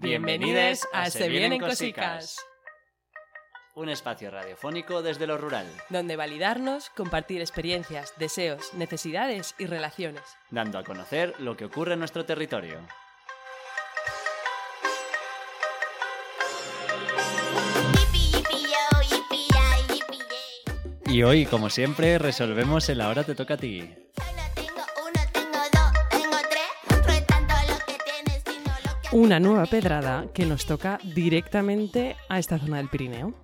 Bienvenidos a Se Vienen Cosicas, Un espacio radiofónico desde lo rural, donde validarnos, compartir experiencias, deseos, necesidades y relaciones. dando a conocer lo que ocurre en nuestro territorio. Y hoy, como siempre, resolvemos el ahora te toca a ti. Una nueva pedrada que nos toca directamente a esta zona del Pirineo.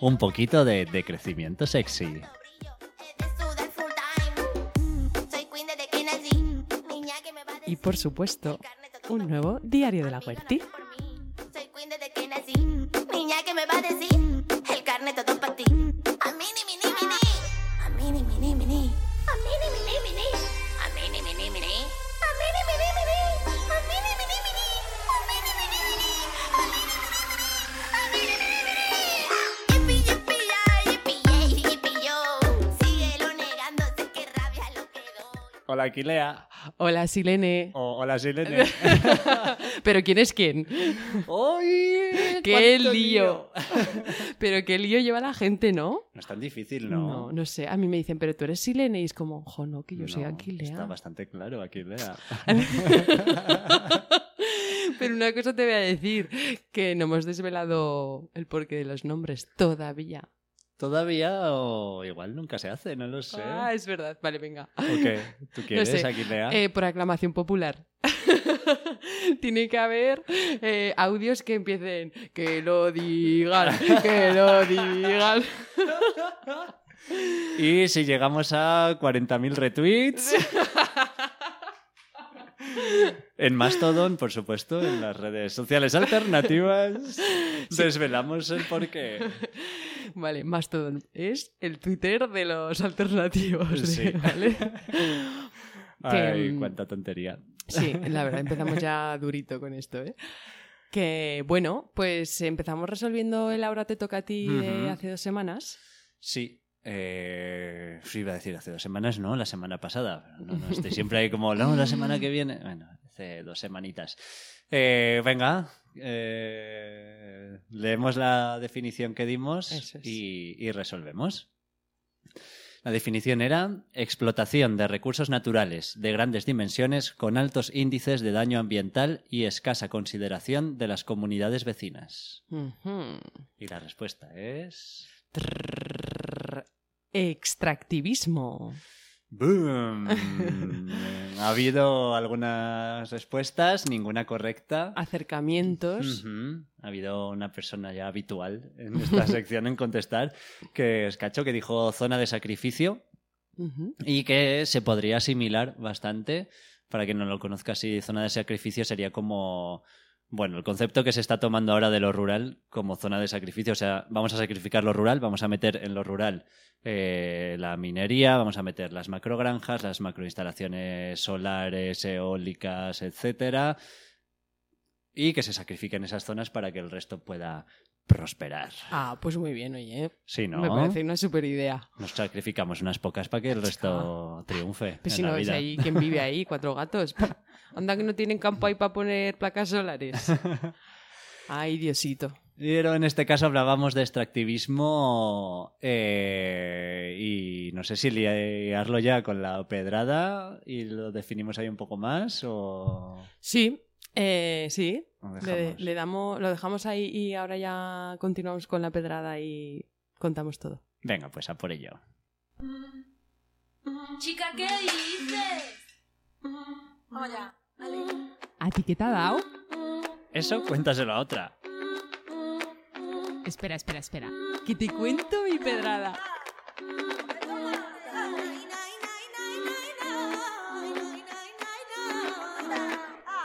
Un poquito de, de crecimiento sexy. Y por supuesto, un nuevo diario de la Huerti. Aquilea. Hola, Silene. O, hola, Silene. Pero ¿quién es quién? ¡Uy! ¡Qué lío! Pero qué lío lleva la gente, ¿no? No es tan difícil, ¿no? No, no sé. A mí me dicen, pero tú eres Silene y es como, jo, no, que yo soy No, Aquilea. Está bastante claro, Aquilea. Pero una cosa te voy a decir, que no hemos desvelado el porqué de los nombres todavía. Todavía o igual nunca se hace, no lo sé. Ah, es verdad. Vale, venga. ¿O qué? ¿Tú quieres, sé. Aquilea? Eh, por aclamación popular. Tiene que haber eh, audios que empiecen que lo digan, que lo digan. Y si llegamos a 40.000 retweets. En Mastodon, por supuesto, en las redes sociales alternativas, desvelamos el porqué. Vale, Mastodon es el Twitter de los alternativos. Sí. ¿vale? Ay, mm, cuánta tontería. Sí, la verdad, empezamos ya durito con esto, ¿eh? Que bueno, pues empezamos resolviendo el Ahora te toca a ti de hace dos semanas. Sí. Eh, sí, iba a decir hace dos semanas, no, la semana pasada. No, no, estoy siempre ahí como, no, la semana que viene. Bueno, hace dos semanitas. Eh, venga, eh, leemos la definición que dimos es. y, y resolvemos. La definición era explotación de recursos naturales de grandes dimensiones con altos índices de daño ambiental y escasa consideración de las comunidades vecinas. Y la respuesta es... Trrr. Extractivismo. ¡Boom! ha habido algunas respuestas, ninguna correcta. Acercamientos. Ha habido una persona ya habitual en esta sección en contestar, que es Cacho, que dijo zona de sacrificio y que se podría asimilar bastante. Para quien no lo conozca así, zona de sacrificio sería como... Bueno, el concepto que se está tomando ahora de lo rural como zona de sacrificio, o sea, vamos a sacrificar lo rural, vamos a meter en lo rural eh, la minería, vamos a meter las macrogranjas, las macroinstalaciones solares, eólicas, etcétera, y que se sacrifiquen esas zonas para que el resto pueda prosperar. Ah, pues muy bien, oye. Sí, ¿no? Me parece una super idea. Nos sacrificamos unas pocas para que el resto triunfe. Pues en si la no ves vida. ahí, ¿quién vive ahí? Cuatro gatos. Anda que no tienen campo ahí para poner placas solares. Ay, Diosito. Pero en este caso hablábamos de extractivismo eh, y no sé si liarlo ya con la pedrada y lo definimos ahí un poco más o Sí, eh, sí. Lo Le, damos, lo dejamos ahí y ahora ya continuamos con la pedrada y contamos todo. Venga, pues a por ello. Chica, ¿qué dices? Ya. Dale. ¿A ti qué te ha dado? Eso cuéntaselo a otra. Espera, espera, espera. Que te cuento mi pedrada.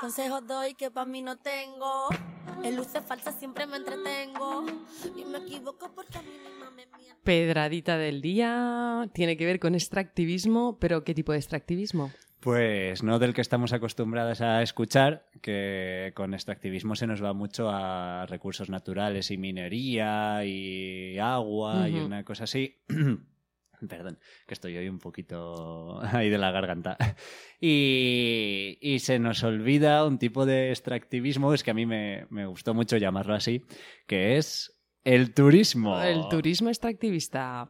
Consejos doy que para mí no tengo. En luces falsas siempre me entretengo. Y me equivoco porque a mí misma me miento. Pedradita del día tiene que ver con extractivismo, pero ¿qué tipo de extractivismo? Pues no del que estamos acostumbrados a escuchar, que con extractivismo se nos va mucho a recursos naturales y minería y agua y una cosa así, Perdón, que estoy hoy un poquito ahí de la garganta. Y, se nos olvida un tipo de extractivismo, es que a mí me, me gustó mucho llamarlo así, que es el turismo. El turismo extractivista.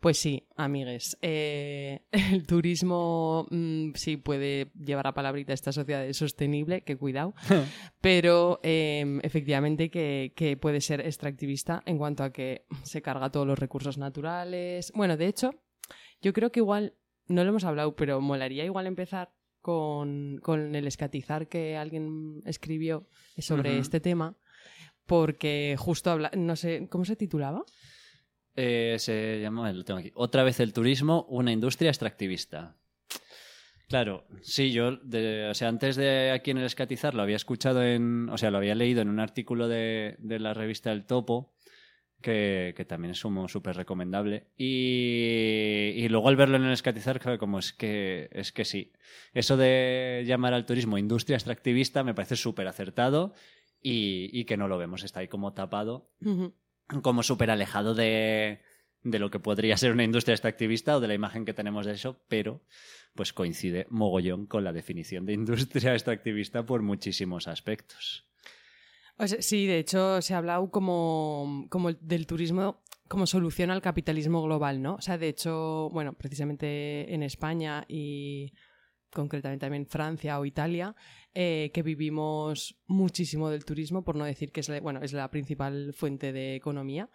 Pues sí, amigues. Eh, el turismo mm, sí puede llevar a palabrita esta sociedad sostenible, que cuidado, pero em, efectivamente que, que puede ser extractivista en cuanto a que se carga todos los recursos naturales. Bueno, de hecho, yo creo que igual, no lo hemos hablado, pero molaría igual empezar con, con el escatizar que alguien escribió sobre este tema, porque justo habla, no sé, ¿cómo se titulaba? Eh, se llama, lo tengo aquí. Otra vez el turismo, una industria extractivista. Claro, sí, yo, o sea, antes de aquí en el escatizar lo había escuchado en, o sea, lo había leído en un artículo de, de la revista El Topo, que, que también es súper recomendable. Y, y luego al verlo en el escatizar, como es que, es que sí. Eso de llamar al turismo industria extractivista me parece súper acertado y, y que no lo vemos, está ahí como tapado. Como súper alejado de, de lo que podría ser una industria extractivista o de la imagen que tenemos de eso, pero pues coincide mogollón con la definición de industria extractivista por muchísimos aspectos. Sí, de hecho se ha hablado como, como del turismo como solución al capitalismo global, ¿no? O sea, de hecho, bueno, precisamente en España y concretamente también Francia o Italia, eh, que vivimos muchísimo del turismo, por no decir que es la, bueno, es la principal fuente de economía,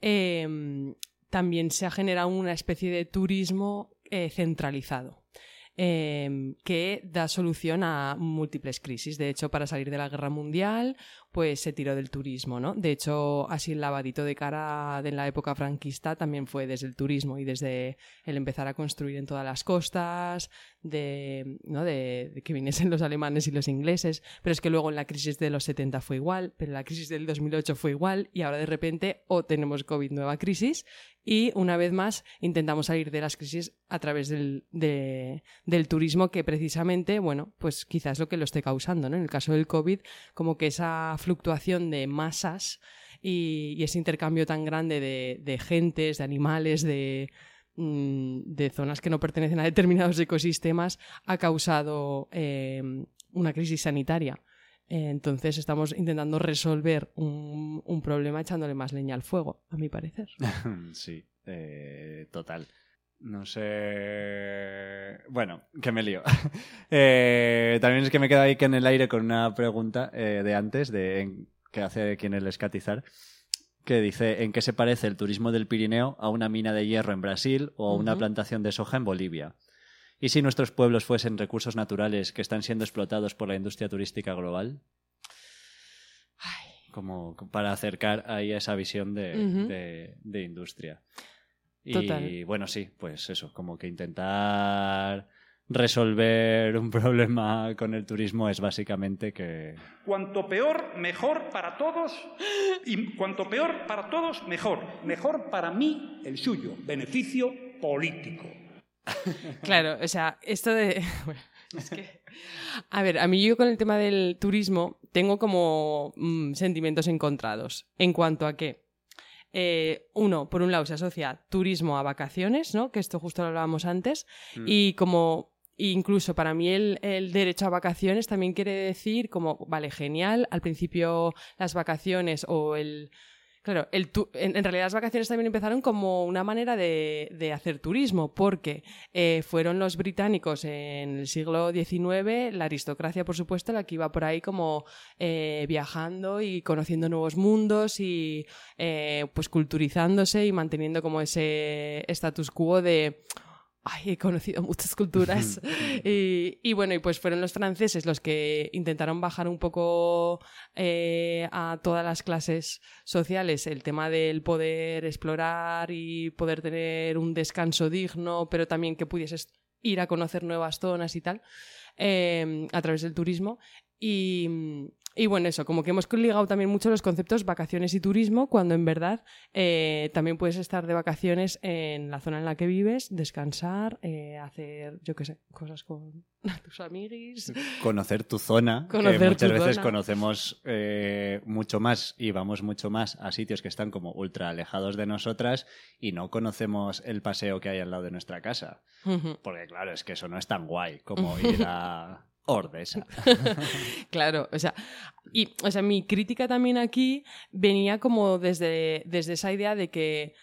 eh, también se ha generado una especie de turismo eh, centralizado. eh, que da solución a múltiples crisis. De hecho, para salir de la guerra mundial, pues se tiró del turismo, ¿no? De hecho, así el lavadito de cara de la época franquista también fue desde el turismo y desde el empezar a construir en todas las costas, de, ¿no? de, que viniesen los alemanes y los ingleses, pero es que luego en la crisis de los 70 fue igual, pero la crisis del 2008 fue igual y ahora de repente o tenemos COVID nueva crisis y una vez más intentamos salir de las crisis a través del, de- del turismo que precisamente, bueno, pues quizás lo que lo esté causando, ¿no? En el caso del COVID, como que esa fluctuación de masas y, ese intercambio tan grande de, gentes, de animales, de, mm, de zonas que no pertenecen a determinados ecosistemas ha causado eh, una crisis sanitaria. Eh, Entonces estamos intentando resolver un, un problema echándole más leña al fuego, a mi parecer. sí, eh, total. No sé. Bueno, que me lío. Eh, también es que me quedo ahí que en el aire con una pregunta eh, de antes, de en- que hace quien el escatizar, que dice en qué se parece el turismo del Pirineo a una mina de hierro en Brasil o a una plantación de soja en Bolivia. ¿Y si nuestros pueblos fuesen recursos naturales que están siendo explotados por la industria turística global? Como para acercar ahí esa visión de- de industria. Y Total. bueno, sí, pues eso, como que intentar resolver un problema con el turismo es básicamente que... Cuanto peor, mejor para todos. Y cuanto peor para todos, mejor. Mejor para mí, el suyo. Beneficio político. Claro, o sea, esto de... bueno, es que... A ver, a mí yo con el tema del turismo tengo como mm, sentimientos encontrados. En cuanto a que, eh, uno, por un lado se asocia turismo a vacaciones, ¿no? Que esto justo lo hablábamos antes. Mm. Y como incluso para mí el, el derecho a vacaciones también quiere decir como, vale, genial, al principio las vacaciones o el... Claro, el tu- en, realidad las vacaciones también empezaron como una manera de, de hacer turismo, porque eh, fueron los británicos en el siglo XIX, la aristocracia, por supuesto, la que iba por ahí como eh, viajando y conociendo nuevos mundos y eh, pues culturizándose y manteniendo como ese status quo de ay, he conocido muchas culturas. y, y bueno, y pues fueron los franceses los que intentaron bajar un poco eh, a todas las clases sociales el tema del poder explorar y poder tener un descanso digno, pero también que pudieses ir a conocer nuevas zonas y tal, eh, a través del turismo. Y, y bueno, eso, como que hemos ligado también mucho los conceptos vacaciones y turismo, cuando en verdad eh, también puedes estar de vacaciones en la zona en la que vives, descansar, eh, hacer, yo qué sé, cosas con tus amiguis. Conocer tu zona, Conocer que muchas tu veces zona. conocemos eh, mucho más y vamos mucho más a sitios que están como ultra alejados de nosotras y no conocemos el paseo que hay al lado de nuestra casa. Porque claro, es que eso no es tan guay como ir a Ordesa. Claro, o sea, y o sea, mi crítica también aquí venía como desde, desde esa idea de que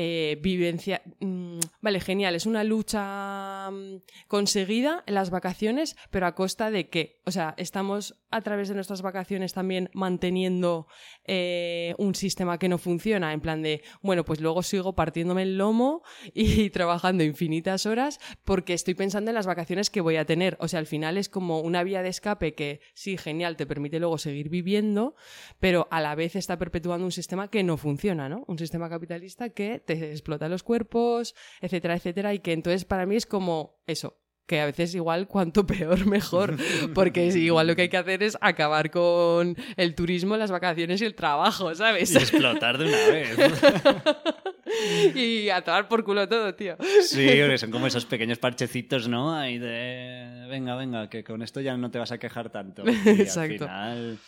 eh, vivencia. mm, vale, genial, es una lucha mm, conseguida en las vacaciones, pero a costa de qué? O sea, estamos a través de nuestras vacaciones también manteniendo eh, un sistema que no funciona, en plan de, bueno, pues luego sigo partiéndome el lomo y trabajando infinitas horas porque estoy pensando en las vacaciones que voy a tener. O sea, al final es como una vía de escape que sí, genial, te permite luego seguir viviendo, pero a la vez está perpetuando un sistema que no funciona, ¿no? Un sistema capitalista que te explota los cuerpos, etcétera, etcétera, y que entonces para mí es como eso. Que a veces igual cuanto peor mejor, porque igual lo que hay que hacer es acabar con el turismo, las vacaciones y el trabajo, ¿sabes? Y explotar de una vez. y a tomar por culo todo, tío. Sí, porque son como esos pequeños parchecitos, ¿no? Ahí de, venga, venga, que con esto ya no te vas a quejar tanto. Y Exacto. al final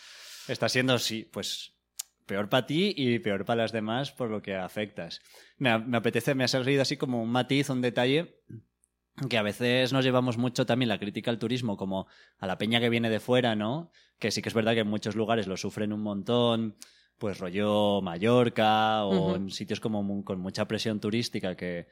está siendo, sí, pues peor para ti y peor para las demás por lo que afectas. Me, me apetece, me ha salido así como un matiz, un detalle que a veces nos llevamos mucho también la crítica al turismo como a la peña que viene de fuera, ¿no? Que sí que es verdad que en muchos lugares lo sufren un montón, pues rollo Mallorca o en sitios como con mucha presión turística que,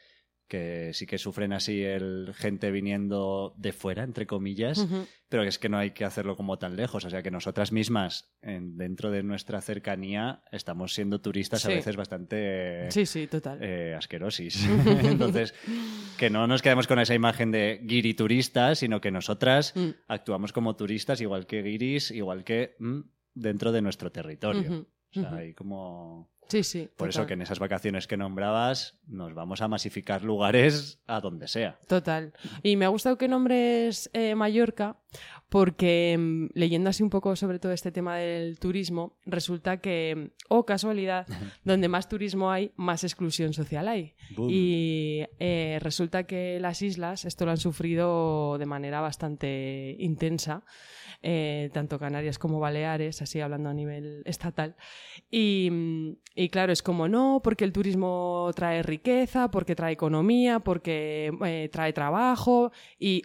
que sí que sufren así el gente viniendo de fuera, entre comillas, pero es que no hay que hacerlo como tan lejos. O sea, que nosotras mismas, en- dentro de nuestra cercanía, estamos siendo turistas a veces bastante Sí, sí, total. eh, asquerosis. Entonces, que no nos quedemos con esa imagen de guiri turistas, sino que nosotras Mm. actuamos como turistas, igual que guiris, igual que mm, dentro de nuestro territorio. O sea, hay como... Sí, sí. Por eso que en esas vacaciones que nombrabas nos vamos a masificar lugares a donde sea. Total. Y me ha gustado que nombres eh, Mallorca porque mm, leyendo así un poco sobre todo este tema del turismo, resulta que, oh casualidad, donde más turismo hay, más exclusión social hay. Boom. Y eh, resulta que las islas esto lo han sufrido de manera bastante intensa, eh, tanto Canarias como Baleares, así hablando a nivel estatal. Y, claro, es como no, porque el turismo trae riqueza, porque trae economía, porque eh, trae trabajo y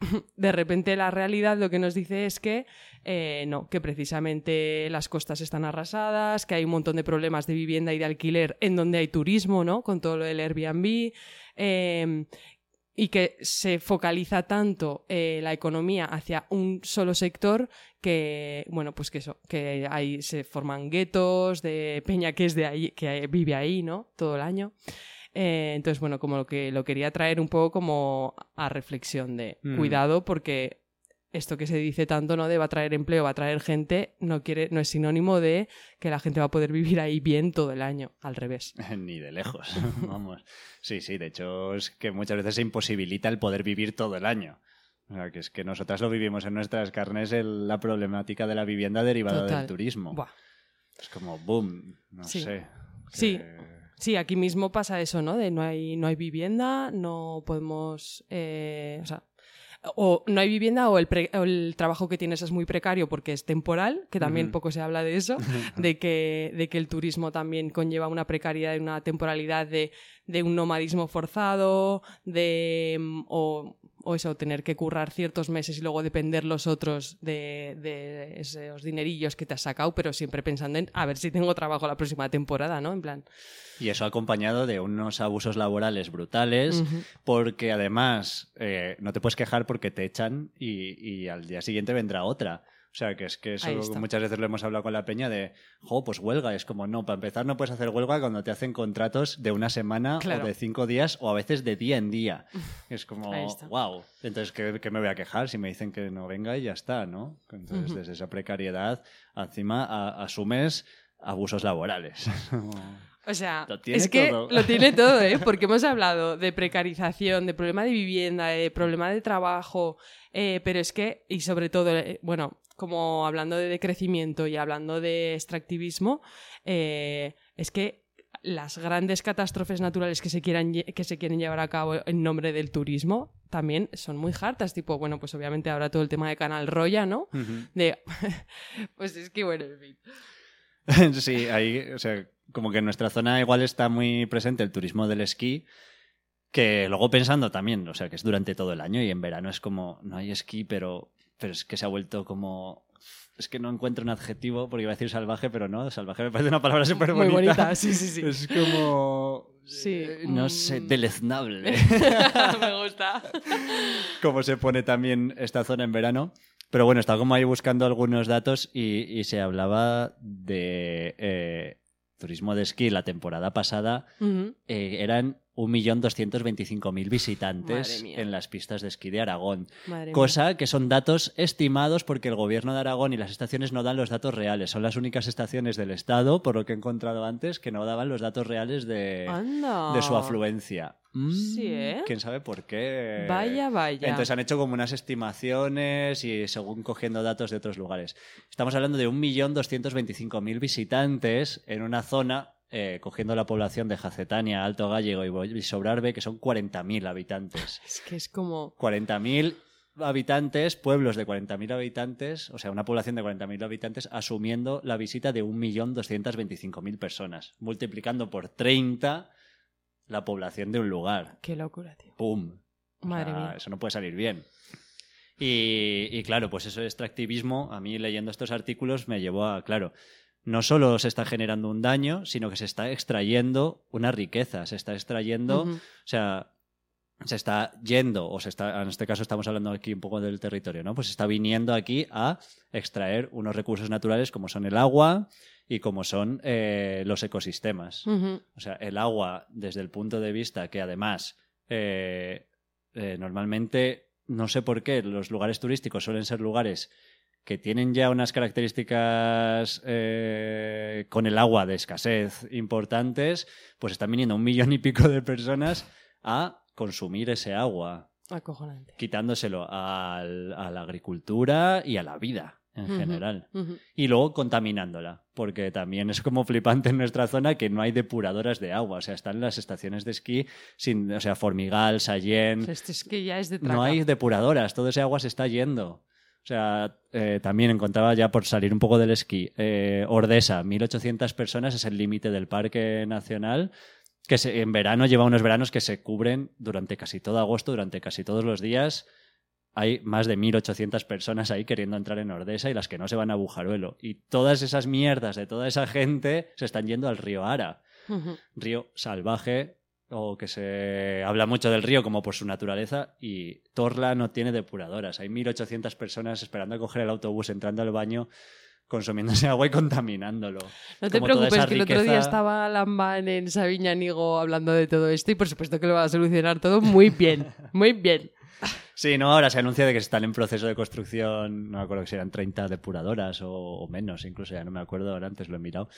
de repente la realidad lo que nos dice es que eh, no, que precisamente las costas están arrasadas, que hay un montón de problemas de vivienda y de alquiler en donde hay turismo, ¿no? Con todo lo del Airbnb. Y que se focaliza tanto eh, la economía hacia un solo sector que, bueno, pues que eso, que ahí se forman guetos de peña que es de ahí, que vive ahí, ¿no? Todo el año. Eh, entonces, bueno, como lo que lo quería traer un poco como a reflexión de Mm. cuidado porque esto que se dice tanto no de va a traer empleo, va a traer gente, no quiere, no es sinónimo de que la gente va a poder vivir ahí bien todo el año, al revés. Ni de lejos, vamos. Sí, sí, de hecho es que muchas veces se imposibilita el poder vivir todo el año. O sea, que es que nosotras lo vivimos en nuestras carnes el- la problemática de la vivienda derivada Total. del turismo. Buah. Es como boom, no Sí. sé. Sí. Sí, aquí mismo pasa eso, ¿no? De no hay, no hay vivienda, no podemos. eh, o sea. O no hay vivienda o el, pre- o el trabajo que tienes es muy precario porque es temporal, que también poco se habla de eso, de que, de que el turismo también conlleva una precariedad y una temporalidad de, de un nomadismo forzado, de mm, o, o eso, tener que currar ciertos meses y luego depender los otros de, de esos dinerillos que te has sacado, pero siempre pensando en a ver si tengo trabajo la próxima temporada, ¿no? En plan. Y eso acompañado de unos abusos laborales brutales, porque además eh, no te puedes quejar porque te echan y, y al día siguiente vendrá otra. O sea, que es que eso muchas veces lo hemos hablado con la peña de, jo, pues huelga. Es como, no, para empezar no puedes hacer huelga cuando te hacen contratos de una semana Claro. o de cinco días o a veces de día en día. Es como, wow. Entonces, ¿qué, qué me voy a quejar si me dicen que no venga y ya está, no? Entonces, desde esa precariedad, encima a- asumes abusos laborales. O sea, es que todo. lo tiene todo, ¿eh? Porque hemos hablado de precarización, de problema de vivienda, de problema de trabajo, eh, pero es que, y sobre todo, eh, bueno, como hablando de decrecimiento y hablando de extractivismo, eh, es que las grandes catástrofes naturales que se, quieran, que se quieren llevar a cabo en nombre del turismo también son muy hartas. Tipo, bueno, pues obviamente ahora todo el tema de Canal Roya, ¿no? De. pues es que, bueno, en fin. sí, ahí, o sea, como que en nuestra zona igual está muy presente el turismo del esquí, que luego pensando también, o sea, que es durante todo el año y en verano es como, no hay esquí, pero, pero es que se ha vuelto como... Es que no encuentro un adjetivo porque iba a decir salvaje, pero no, salvaje me parece una palabra súper Muy bonita. bonita, sí, sí, sí. Es como... Sí, eh, no sé, mm. deleznable. Me gusta. cómo se pone también esta zona en verano. Pero bueno, estaba como ahí buscando algunos datos y, y se hablaba de eh, turismo de esquí la temporada pasada. Ujú. eh, eran 1.225.000 visitantes en las pistas de esquí de Aragón. Madre mía. Cosa que son datos estimados porque el gobierno de Aragón y las estaciones no dan los datos reales. Son las únicas estaciones del Estado, por lo que he encontrado antes, que no daban los datos reales de su afluencia. Mm, Sí, ¿eh? ¿Quién sabe por qué? Vaya, vaya. Entonces han hecho como unas estimaciones y según cogiendo datos de otros lugares. Estamos hablando de 1.225.000 visitantes en una zona, eh, cogiendo la población de Jacetania, Alto Gallego y Sobrarbe, que son 40.000 habitantes. Es que es como. 40.000 habitantes, pueblos de 40.000 habitantes, o sea, una población de 40.000 habitantes, asumiendo la visita de 1.225.000 personas, multiplicando por 30 la población de un lugar. Qué locura, tío. ¡Pum! O Madre sea, mía. Eso no puede salir bien. Y, y claro, pues eso de extractivismo, a mí leyendo estos artículos me llevó a, claro, no solo se está generando un daño, sino que se está extrayendo una riqueza, se está extrayendo, o sea, se está yendo, o se está, en este caso estamos hablando aquí un poco del territorio, ¿no? Pues se está viniendo aquí a extraer unos recursos naturales como son el agua y como son eh, los ecosistemas. O sea, el agua, desde el punto de vista que además eh, eh, normalmente, no sé por qué, los lugares turísticos suelen ser lugares que tienen ya unas características eh, con el agua de escasez importantes, pues están viniendo un millón y pico de personas a consumir ese agua, Acojonante. quitándoselo al- a la agricultura y a la vida en general Ujú. y luego contaminándola, porque también es como flipante en nuestra zona que no hay depuradoras de agua, o sea, están las estaciones de esquí sin, o sea, Formigal, Sallén, Esto es que ya es de traca. no hay depuradoras, todo ese agua se está yendo. O sea, eh, también encontraba ya por salir un poco del esquí, eh, Ordesa, 1.800 personas es el límite del Parque Nacional, que se- en verano lleva unos veranos que se cubren durante casi todo agosto, durante casi todos los días. Hay más de 1.800 personas ahí queriendo entrar en Ordesa y las que no se van a Bujaruelo. Y todas esas mierdas de toda esa gente se están yendo al río Ara río salvaje o que se habla mucho del río como por su naturaleza y Torla no tiene depuradoras. Hay 1.800 personas esperando a coger el autobús, entrando al baño, consumiéndose agua y contaminándolo. No te Como preocupes, que el otro día estaba Lambán en Sabiñánigo hablando de todo esto y por supuesto que lo va a solucionar todo muy bien. Muy bien. Sí, no, ahora se anuncia de que están en proceso de construcción, no me acuerdo que serán 30 depuradoras o, o menos, incluso ya no me acuerdo, ahora antes lo he mirado.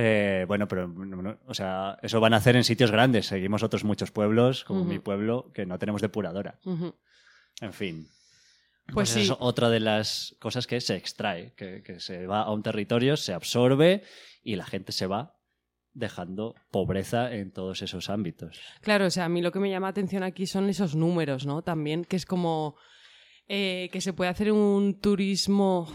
Eh, bueno, pero, no, no, o sea, eso van a hacer en sitios grandes. Seguimos otros muchos pueblos, como mi pueblo, que no tenemos depuradora. En fin. Pues sí. es otra de las cosas que se extrae, que, que se va a un territorio, se absorbe y la gente se va dejando pobreza en todos esos ámbitos. Claro, o sea, a mí lo que me llama atención aquí son esos números, ¿no? También, que es como eh, que se puede hacer un turismo,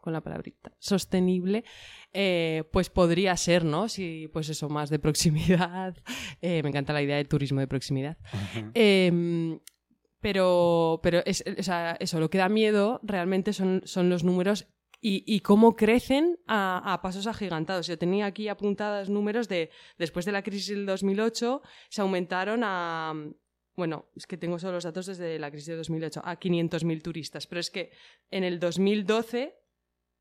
con la palabrita, sostenible, eh, pues podría ser, ¿no? Si, pues eso, más de proximidad. Eh, me encanta la idea de turismo de proximidad. Pero, pero es, o sea, eso, lo que da miedo realmente son, son los números y, y cómo crecen a, a pasos agigantados. Yo tenía aquí apuntados números de, después de la crisis del 2008, se aumentaron a, bueno, es que tengo solo los datos desde la crisis de 2008, a 500.000 turistas, pero es que en el 2012,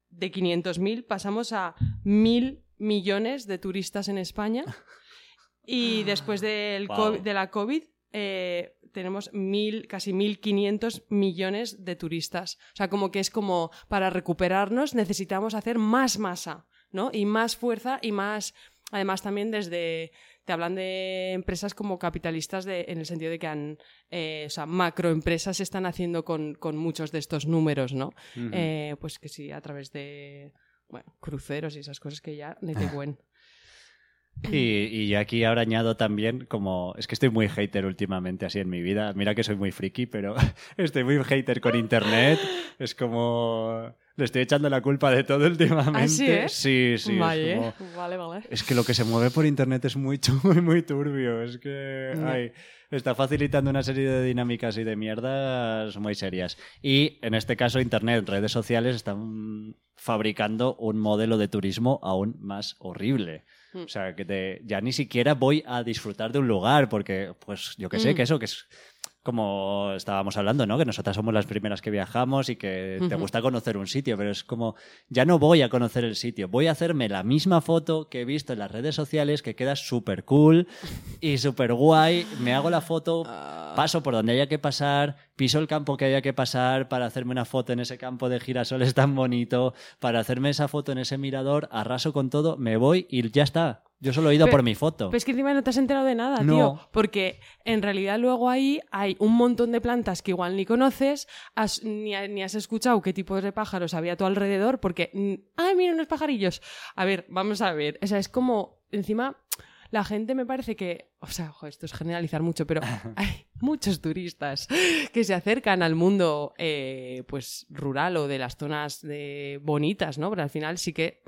de 500.000 pasamos a 1.000 millones de turistas en España. Y después del Wow. de la COVID eh, tenemos mil, casi 1.500 millones de turistas. O sea, como que es como para recuperarnos necesitamos hacer más masa, ¿no? Y más fuerza y más, además también desde, te hablan de empresas como capitalistas de, en el sentido de que han, eh, o sea, macroempresas se están haciendo con, con muchos de estos números, ¿no? Eh, pues que sí, a través de, bueno, cruceros y esas cosas que ya ni te cuen. Y, y yo aquí ahora añado también como... Es que estoy muy hater últimamente así en mi vida. Mira que soy muy friki, pero estoy muy hater con Internet. Es como... Le estoy echando la culpa de todo últimamente. ¿Ah, sí, eh? Sí, sí. es vale, como- vale, vale. Es que lo que se mueve por internet es muy, muy, muy turbio. Es que Ya. ay, está facilitando una serie de dinámicas y de mierdas muy serias. Y en este caso, internet, redes sociales están fabricando un modelo de turismo aún más horrible. Mm. O sea, que te- ya ni siquiera voy a disfrutar de un lugar porque, pues, yo que sé, Mm. que eso, que es como estábamos hablando, ¿no? Que nosotras somos las primeras que viajamos y que te gusta conocer un sitio, pero es como, ya no voy a conocer el sitio, voy a hacerme la misma foto que he visto en las redes sociales, que queda súper cool y súper guay, me hago la foto, Ah. paso por donde haya que pasar, piso el campo que haya que pasar para hacerme una foto en ese campo de girasoles tan bonito, para hacerme esa foto en ese mirador, arraso con todo, me voy y ya está. Yo solo he ido Pero- por mi foto. Pues que encima no te has enterado de nada, No. tío. Porque en realidad luego ahí hay un montón de plantas que igual ni conoces, has- ni, ni has escuchado qué tipos de pájaros había a tu alrededor, porque, ¡ay, mira unos pajarillos! A ver, vamos a ver. O sea, es como, encima, la gente me parece que, o sea, ojo, esto es generalizar mucho, pero hay muchos turistas que se acercan al mundo, eh, pues, rural o de las zonas de bonitas, ¿no? Pero al final sí que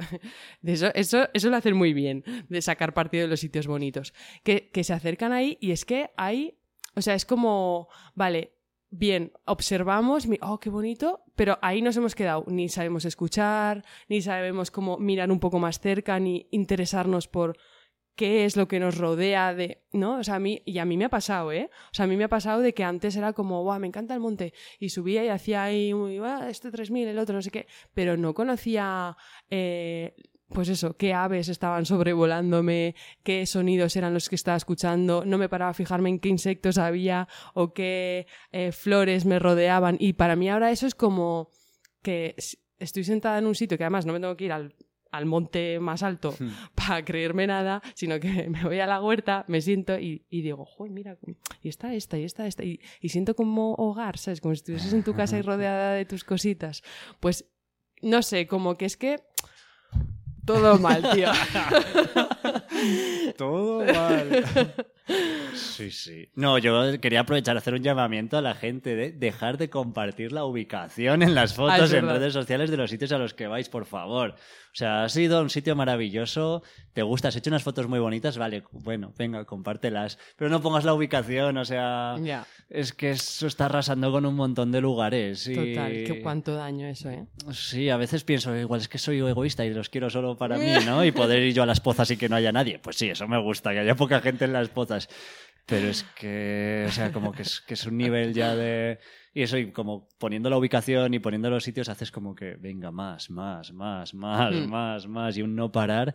de eso, eso, eso lo hacen muy bien, de sacar partido de los sitios bonitos. Que, que se acercan ahí y es que hay, o sea, es como, vale, bien, observamos, oh, qué bonito, pero ahí nos hemos quedado, ni sabemos escuchar, ni sabemos cómo mirar un poco más cerca, ni interesarnos por qué es lo que nos rodea de, ¿no? O sea, a mí, y a mí me ha pasado, ¿eh? O sea, a mí me ha pasado de que antes era como, guau, me encanta el monte, y subía y hacía ahí, muy, "Ah, este 3000, el otro, no sé qué, pero no conocía, eh, pues eso, qué aves estaban sobrevolándome, qué sonidos eran los que estaba escuchando, no me paraba a fijarme en qué insectos había o qué eh, flores me rodeaban, y para mí ahora eso es como que estoy sentada en un sitio que además no me tengo que ir al al monte más alto para creerme nada, sino que me voy a la huerta, me siento y, y digo, joder, mira, y está esta, y está esta, y, y siento como hogar, ¿sabes? Como si estuvieses en tu casa y rodeada de tus cositas. Pues, no sé, como que es que todo mal, tío. Todo mal. Sí, sí. No, yo quería aprovechar hacer un llamamiento a la gente de dejar de compartir la ubicación en las Ah, fotos es en verdad. redes sociales de los sitios a los que vais, por favor. O sea, has ido a un sitio maravilloso, te gusta, has hecho unas fotos muy bonitas, vale, bueno, venga, compártelas. Pero no pongas la ubicación, o sea, ya, es que eso está arrasando con un montón de lugares. y- total, que cuánto daño eso, ¿eh? Sí, a veces pienso, igual es que soy egoísta y los quiero solo para mí, ¿no? Y poder ir yo a las pozas y que no haya nadie. Pues sí, eso me gusta, que haya poca gente en las pozas. Pero es que, o sea, como que es, que es un nivel ya de... Y eso, y como poniendo la ubicación y poniendo los sitios, haces como que, venga, más, más, más, más, Mm. más, más, y un no parar.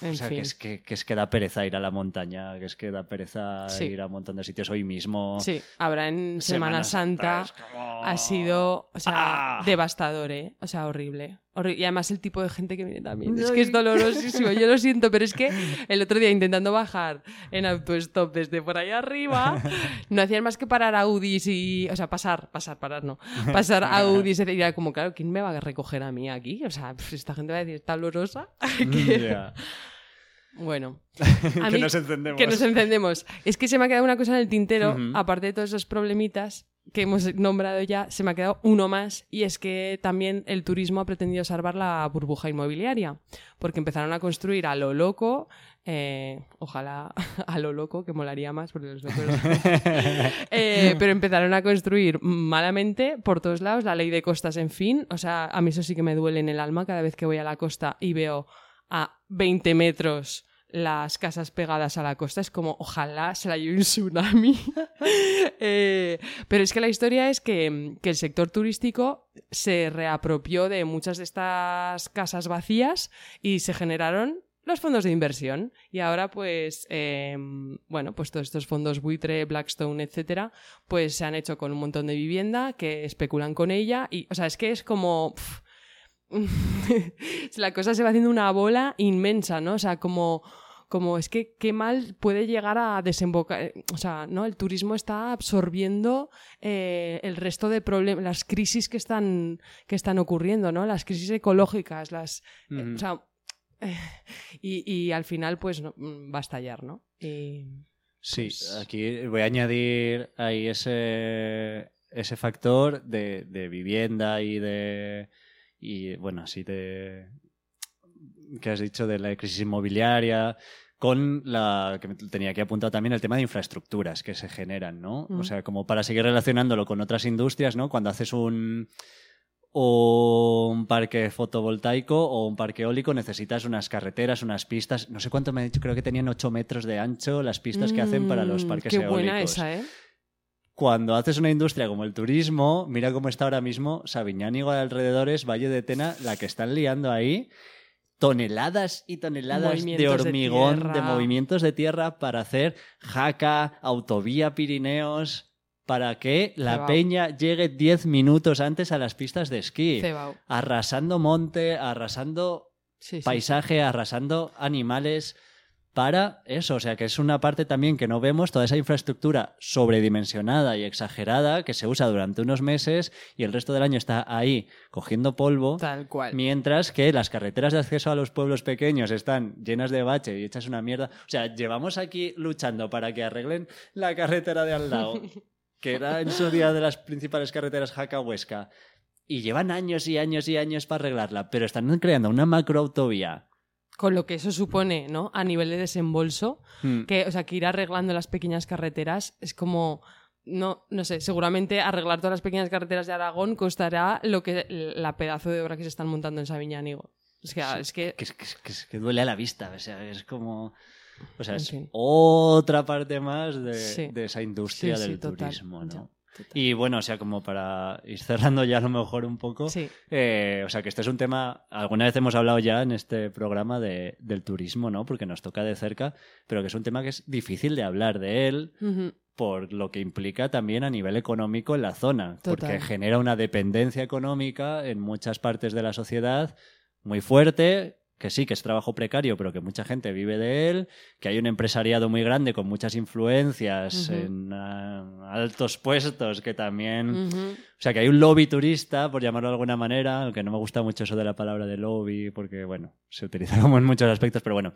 En o sea, que es que, que es que da pereza ir a la montaña, que es que da pereza Sí. ir a un montón de sitios hoy mismo. Sí, ahora en Semana, Santa, es como- ha sido, o sea, Ah. devastador, ¿eh? O sea, horrible. Y además el tipo de gente que viene también. Es que es dolorosísimo, yo lo siento, pero es que el otro día intentando bajar en autostop desde por ahí arriba, no hacían más que parar Audis y... O sea, pasar, pasar, parar no. Pasar Audis y era como, claro, ¿quién me va a recoger a mí aquí? O sea, pues, esta gente va a decir, está dolorosa. que... Ya. Bueno. A que nos encendemos. que nos encendemos. Es que se me ha quedado una cosa en el tintero, aparte de todos esos problemitas que hemos nombrado ya, se me ha quedado uno más y es que también el turismo ha pretendido salvar la burbuja inmobiliaria, porque empezaron a construir a lo loco, eh, ojalá a lo loco, que molaría más, porque los locos... Eh, pero empezaron a construir malamente por todos lados, la ley de costas, en fin, o sea, a mí eso sí que me duele en el alma cada vez que voy a la costa y veo a 20 metros las casas pegadas a la costa. Es como, ojalá se la lleve un tsunami. Eh, pero es que la historia es que, que el sector turístico se reapropió de muchas de estas casas vacías y se generaron los fondos de inversión. Y ahora, pues, eh, bueno, pues todos estos fondos buitre, Blackstone, etcétera, pues se han hecho con un montón de vivienda que especulan con ella. Y, o sea, es que es como. la cosa se va haciendo una bola inmensa, ¿no? O sea, como, como es que qué mal puede llegar a desembocar, eh, o sea, ¿no? El turismo está absorbiendo eh, el resto de problemas, las crisis que están, que están ocurriendo, ¿no? Las crisis ecológicas, las, eh, Ujú. o sea, y, y al final pues no, mm, va a estallar, ¿no? Y- Sí, Pues- aquí voy a añadir ahí ese, ese factor de, de vivienda y de. Y bueno, así de. que has dicho de la crisis inmobiliaria. Con la que tenía que apuntar también el tema de infraestructuras que se generan, ¿no? Mm. O sea, como para seguir relacionándolo con otras industrias, ¿no? Cuando haces un, un parque fotovoltaico o un parque eólico necesitas unas carreteras, unas pistas. No sé cuánto me ha dicho, creo que tenían 8 metros de ancho las pistas que hacen para los Mm, parques Qué eólicos. buena esa, ¿eh? Cuando haces una industria como el turismo, mira cómo está ahora mismo Sabiñán y alrededores, Valle de Tena, la que están liando ahí. Toneladas y toneladas de hormigón, de, movimientos de tierra para hacer jaca, autovía Pirineos, para que la Cebao. peña llegue 10 minutos antes a las pistas de esquí. Cebao. Arrasando monte, arrasando Sí, sí, paisaje, arrasando animales para eso, o sea que es una parte también que no vemos, toda esa infraestructura sobredimensionada y exagerada que se usa durante unos meses y el resto del año está ahí cogiendo polvo, Tal cual. mientras que las carreteras de acceso a los pueblos pequeños están llenas de bache y hechas una mierda. O sea, llevamos aquí luchando para que arreglen la carretera de al lado, que era en su día de las principales carreteras Jaca-Huesca. Y llevan años y años y años para arreglarla, pero están creando una macroautovía Con lo que eso supone, ¿no? A nivel de desembolso, Mm. que, o sea, que ir arreglando las pequeñas carreteras es como. No, no sé, seguramente arreglar todas las pequeñas carreteras de Aragón costará lo que la pedazo de obra que se están montando en Sabiñánigo. Es que, es que que, es- que que duele a la vista, o sea, es como... O sea, En es fin. otra parte más de, Sí. de esa industria Sí, del turismo, ¿no? Total. Y bueno, o sea, como para ir cerrando ya a lo mejor un poco, Sí. eh, o sea, que este es un tema, alguna vez hemos hablado ya en este programa de, del turismo, ¿no? Porque nos toca de cerca, pero que es un tema que es difícil de hablar de él por lo que implica también a nivel económico en la zona, porque genera una dependencia económica en muchas partes de la sociedad muy fuerte, que sí, que es trabajo precario, pero que mucha gente vive de él, que hay un empresariado muy grande con muchas influencias en ah, altos puestos que también... O sea, que hay un lobby turista, por llamarlo de alguna manera, aunque no me gusta mucho eso de la palabra de lobby, porque, bueno, se utiliza como en muchos aspectos, pero bueno,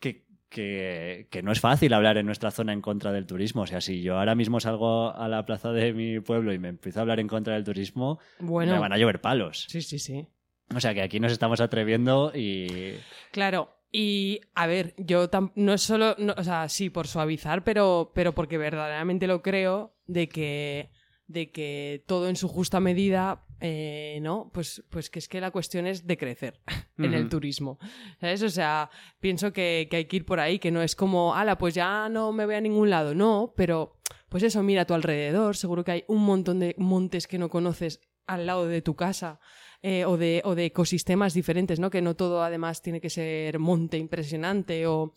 que, que, que no es fácil hablar en nuestra zona en contra del turismo. O sea, si yo ahora mismo salgo a la plaza de mi pueblo y me empiezo a hablar en contra del turismo, Bueno. me van a llover palos. Sí, sí, sí. O sea, que aquí nos estamos atreviendo y... Claro, y a ver, yo tam- no es solo, no- o sea, sí, por suavizar, pero, pero porque verdaderamente lo creo de que, de que todo en su justa medida, eh, ¿no? Pues, pues que es que la cuestión es de crecer en el turismo. ¿Sabes? O sea, pienso que, que hay que ir por ahí, que no es como, ala, pues ya no me voy a ningún lado, no, pero pues eso, mira a tu alrededor, seguro que hay un montón de montes que no conoces al lado de tu casa eh, o, de, o de ecosistemas diferentes, ¿no? Que no todo además tiene que ser monte impresionante o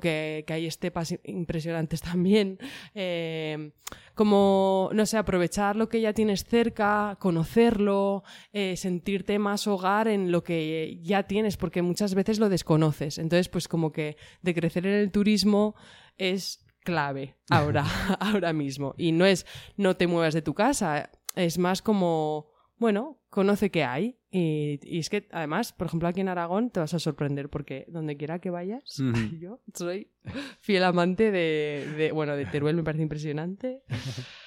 que, que hay estepas impresionantes también. Eh, como, no sé, aprovechar lo que ya tienes cerca, conocerlo, eh, sentirte más hogar en lo que ya tienes, porque muchas veces lo desconoces. Entonces, pues como que de crecer en el turismo es clave ahora, ahora mismo. Y no es no te muevas de tu casa, es más como, bueno, conoce qué hay. Y, y es que además, por ejemplo, aquí en Aragón te vas a sorprender porque donde quiera que vayas, yo soy fiel amante de, de- bueno, de Teruel me parece impresionante.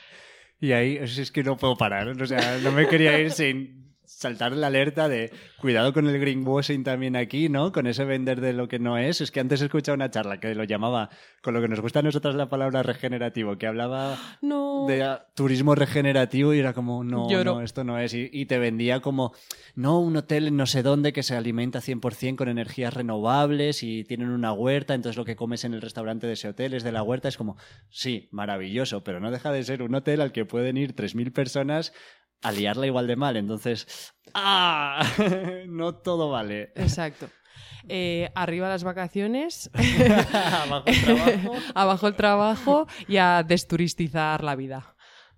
Y ahí es que no puedo parar. O sea, no me quería ir sin saltar la alerta de cuidado con el greenwashing también aquí, ¿no? Con ese vender de lo que no es. Es que antes he escuchado una charla que lo llamaba, con lo que nos gusta a nosotras la palabra regenerativo, que hablaba No. de ah, turismo regenerativo y era como, no, Lloro. no, esto no es. Y, y te vendía como, no, un hotel en no sé dónde que se alimenta 100% con energías renovables y tienen una huerta, entonces lo que comes en el restaurante de ese hotel es de la huerta. Es como, sí, maravilloso, pero no deja de ser un hotel al que pueden ir 3.000 personas a liarla igual de mal. Entonces, ¡ah! no todo vale. Exacto. Eh, arriba las vacaciones, Abajo el trabajo. abajo el trabajo y a desturistizar la vida.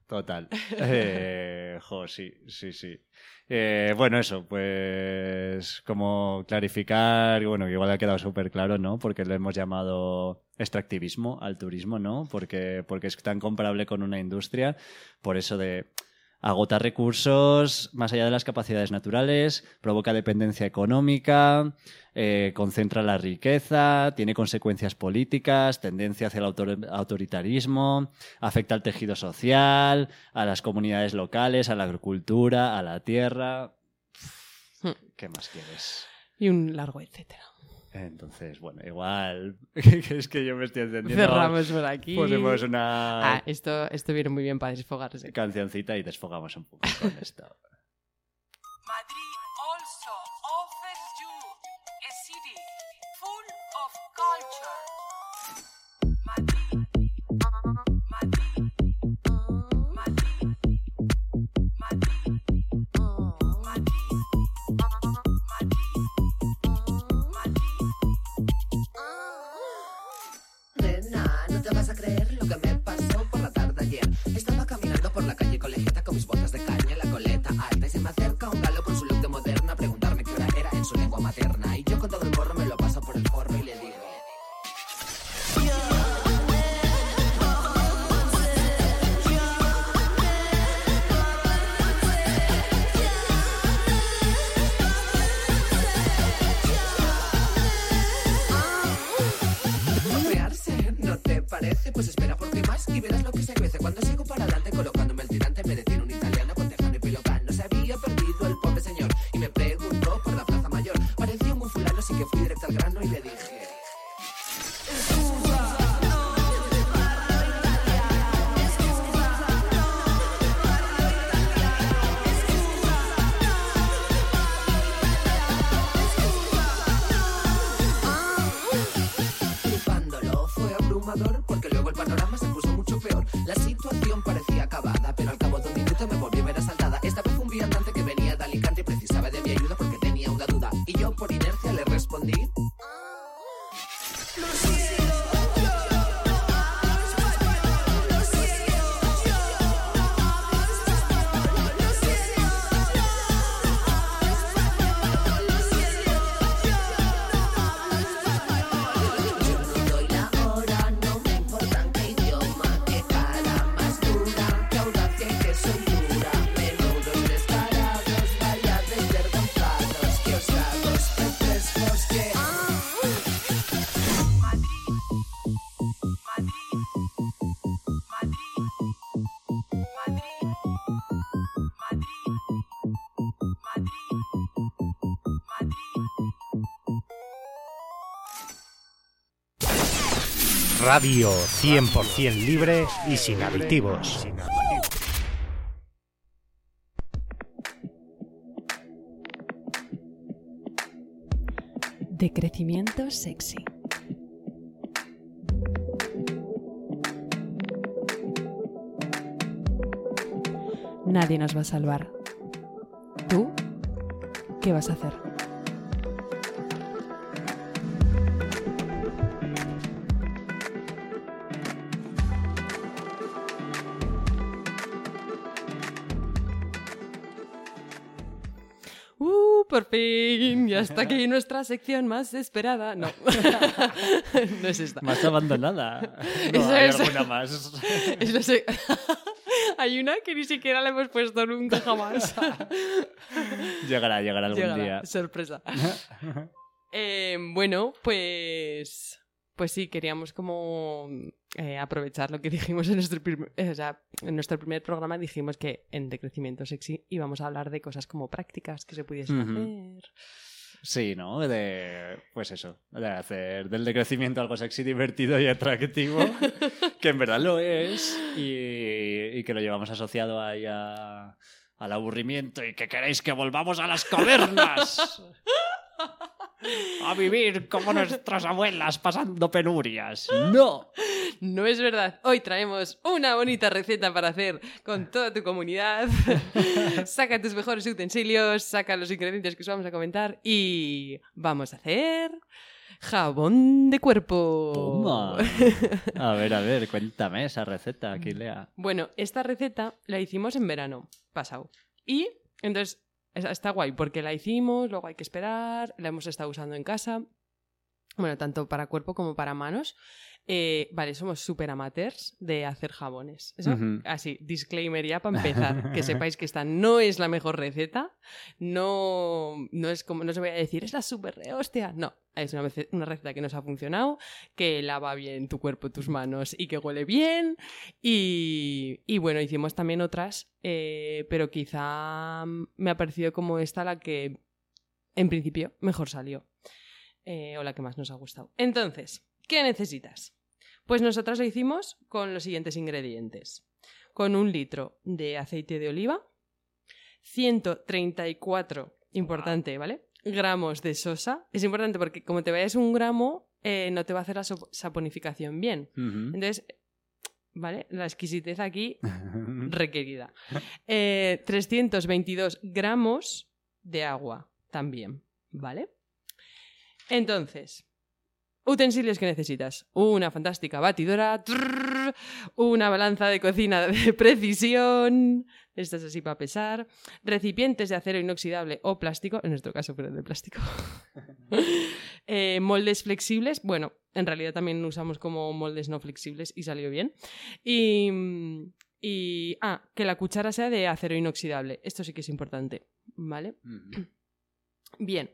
Total. Eh, jo, sí, sí, sí. Eh, bueno, eso, pues como clarificar, bueno, que igual ha quedado súper claro, ¿no? Porque le hemos llamado extractivismo al turismo, ¿no? Porque, porque es tan comparable con una industria, por eso de agota recursos más allá de las capacidades naturales, provoca dependencia económica, eh, concentra la riqueza, tiene consecuencias políticas, tendencia hacia el autor- autoritarismo, afecta al tejido social, a las comunidades locales, a la agricultura, a la tierra. Hmm. ¿Qué más quieres? Y un largo etcétera. Entonces, bueno, igual es que yo me estoy entendiendo. Cerramos por aquí. Ponemos una Ah, esto, esto viene muy bien para desfogarse. cancioncita y desfogamos un poco con esto. Madrid Estaba caminando por la calle colegiata con mis botas de caña, Radio 100% libre y sin aditivos. De crecimiento sexy. Nadie nos va a salvar. ¿Tú? ¿Qué vas a hacer? Por fin. Ya está aquí nuestra sección más esperada. No. no es esta. Más abandonada. No, Eso hay es. alguna más. Es la se- Hay una que ni siquiera le hemos puesto nunca jamás. Llegará, llegará algún Llegará, día. Sorpresa. Eh, bueno, pues. Pues sí, queríamos como eh, aprovechar lo que dijimos en nuestro, eh, o sea, en nuestro primer programa. Dijimos que en Decrecimiento Sexy íbamos a hablar de cosas como prácticas que se pudiesen hacer. Sí, ¿no? De, pues eso, de hacer del decrecimiento algo sexy, divertido y atractivo, que en verdad lo es, y, y que lo llevamos asociado ahí a- al aburrimiento y que queréis que volvamos a las cavernas. A vivir como nuestras abuelas pasando penurias. No. No es verdad. Hoy traemos una bonita receta para hacer con toda tu comunidad. saca tus mejores utensilios, saca los ingredientes que os vamos a comentar y vamos a hacer Jabón de cuerpo. Toma. A ver, a ver, cuéntame esa receta, Aquilea. Bueno, esta receta la hicimos en verano pasado. Y entonces es- está guay porque la hicimos, luego hay que esperar, la hemos estado usando en casa. Bueno, tanto para cuerpo como para manos. Eh, vale, somos súper amateurs de hacer jabones. Eso, así, disclaimer ya para empezar. Que sepáis que esta no es la mejor receta. No, no es como, no se voy a decir, es la súper re hostia. No, es una, rece- una receta que nos ha funcionado, que lava bien tu cuerpo, tus manos y que huele bien. Y, y bueno, hicimos también otras, eh, pero quizá me ha parecido como esta la que en principio mejor salió. Eh, o la que más nos ha gustado. Entonces, ¿qué necesitas? Pues nosotros lo hicimos con los siguientes ingredientes. Con un litro de aceite de oliva, 134, importante, ¿vale? Gramos de sosa. Es importante porque como te vayas un gramo, eh, no te va a hacer la so- saponificación bien. Entonces, ¿vale? La exquisitez aquí requerida. Eh, 322 gramos de agua también, ¿vale? Entonces, utensilios que necesitas. Una fantástica batidora, trrr, una balanza de cocina de precisión, estas así para pesar, recipientes de acero inoxidable o plástico, en nuestro caso fueron de plástico, Eh, moldes flexibles, bueno, en realidad también usamos como moldes no flexibles y salió bien. Y, y, ah, que la cuchara sea de acero inoxidable, esto sí que es importante, ¿vale? Bien.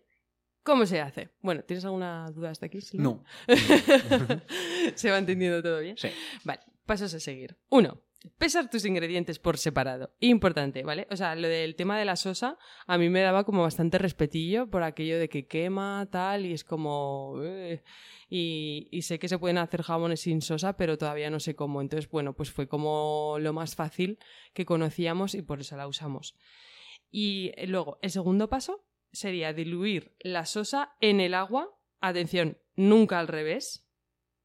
¿Cómo se hace? Bueno, ¿tienes alguna duda hasta aquí? Silvia? No. ¿Se va entendiendo todo bien? Sí. Vale, pasos a seguir. Uno, pesar tus ingredientes por separado. Importante, ¿vale? O sea, lo del tema de la sosa a mí me daba como bastante respetillo por aquello de que quema, tal, y es como... eh, Y, y sé que se pueden hacer jabones sin sosa, pero todavía no sé cómo. Entonces, bueno, pues fue como lo más fácil que conocíamos y por eso la usamos. Y eh, luego, el segundo paso sería diluir la sosa en el agua. Atención, nunca al revés,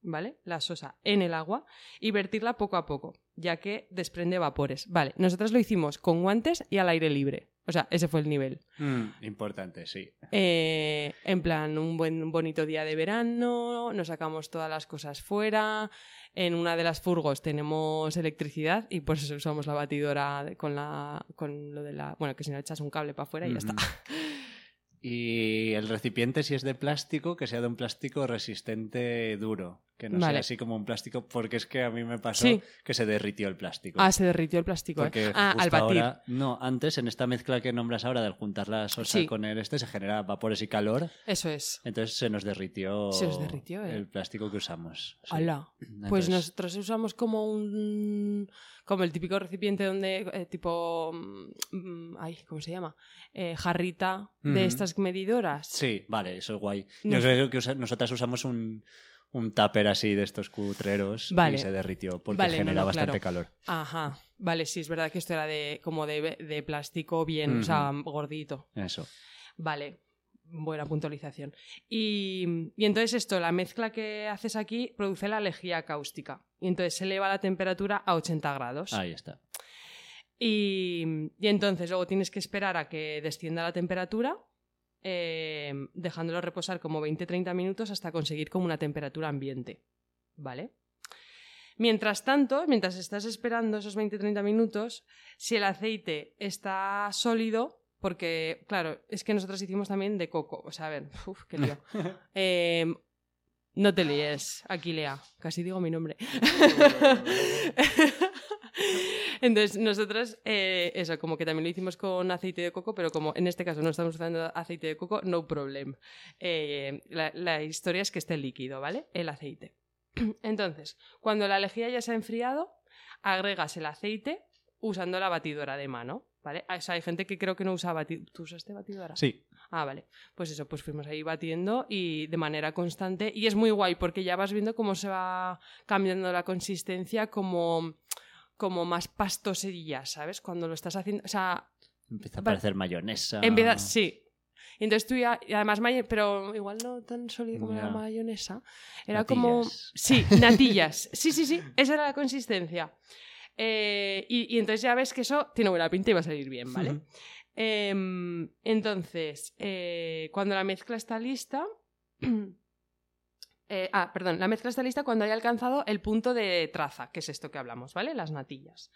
¿vale? La sosa en el agua y vertirla poco a poco, ya que desprende vapores. Vale, nosotros lo hicimos con guantes y al aire libre. O sea, ese fue el nivel. Mm, importante, sí. Eh, en plan, un buen bonito día de verano, nos sacamos todas las cosas fuera. En una de las furgos tenemos electricidad y por eso usamos la batidora con la con lo de la, bueno, que si no echas un cable para afuera y ya está. Y el recipiente, si es de plástico, que sea de un plástico resistente duro. Que no Vale. sea así como un plástico, porque es que a mí me pasó Sí. que se derritió el plástico. Ah, se derritió el plástico. ¿eh? Ah, al batir. ahora- no, antes en esta mezcla que nombras ahora, del juntar la sosa Sí. con el este, se genera vapores y calor. Eso es. Entonces se nos derritió, Se os derritió, ¿eh? el plástico que usamos. sí. Hala. Pues nosotros usamos como un. como el típico recipiente donde. eh, tipo. mm, ay, ¿cómo se llama? Jarrita de estas medidoras. Sí, vale, eso es guay. Yo sé. creo que usa- nosotras usamos un, un tupper así de estos cutreros Vale. y se derritió porque Vale, genera no, bastante claro. calor. Ajá. Vale, sí, es verdad que esto era de como de, de plástico bien, o sea, gordito. Eso. Vale. Buena puntualización. Y, y entonces esto, la mezcla que haces aquí produce la lejía cáustica. Y entonces se eleva la temperatura a 80 grados. Ahí está. Y, y entonces luego tienes que esperar a que descienda la temperatura, eh, dejándolo reposar como 20-30 minutos hasta conseguir como una temperatura ambiente. ¿Vale? Mientras tanto, mientras estás esperando esos 20-30 minutos, si el aceite está sólido, porque, claro, es que nosotros hicimos también de coco. O sea, a ver, uf, qué lío. Eh, no te líes, Aquilea. Casi digo mi nombre. Entonces, nosotros, eh, eso, como que también lo hicimos con aceite de coco, pero como en este caso no estamos usando aceite de coco, no problem. Eh, la, la historia es que esté líquido, ¿vale? El aceite. Entonces, cuando la lejía ya se ha enfriado, agregas el aceite usando la batidora de mano, ¿vale? O sea, hay gente que creo que no usa batidora. ¿Tú usaste batidora? Sí. Ah, vale. Pues eso, pues fuimos ahí batiendo y de manera constante. Y es muy guay porque ya vas viendo cómo se va cambiando la consistencia como, como más pastosilla, ¿sabes? Cuando lo estás haciendo. O sea, Empieza a parecer mayonesa. empieza. Sí. Y Entonces tú ya, y además, pero igual no tan sólido como la mayonesa. Era como. Natillas. Sí, natillas. Sí, sí, sí. Esa era la consistencia. Eh, y, y entonces ya ves que eso tiene buena pinta y va a salir bien, ¿vale? Em, entonces, eh, cuando la mezcla está lista, eh, ah, perdón, la mezcla está lista cuando haya alcanzado el punto de traza, que es esto que hablamos, ¿vale? Las natillas.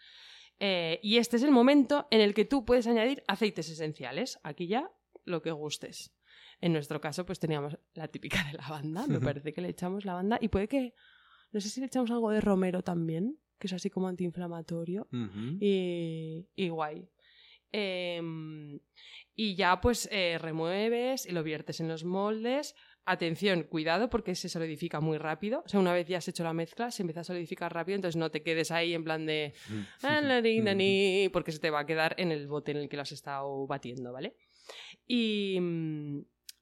Eh, y este es el momento en el que tú puedes añadir aceites esenciales. Aquí ya lo que gustes. En nuestro caso, pues teníamos la típica de lavanda. Me parece que le echamos lavanda. Y puede que. No sé si le echamos algo de romero también, que es así como antiinflamatorio. Y, y guay. Em, y ya pues eh, remueves y lo viertes en los moldes. Atención, cuidado porque se solidifica muy rápido. O sea, una vez ya has hecho la mezcla, se empieza a solidificar rápido, entonces no te quedes ahí en plan de... "Ah, na, ni", porque se te va a quedar en el bote en el que lo has estado batiendo, ¿vale? Y... mm,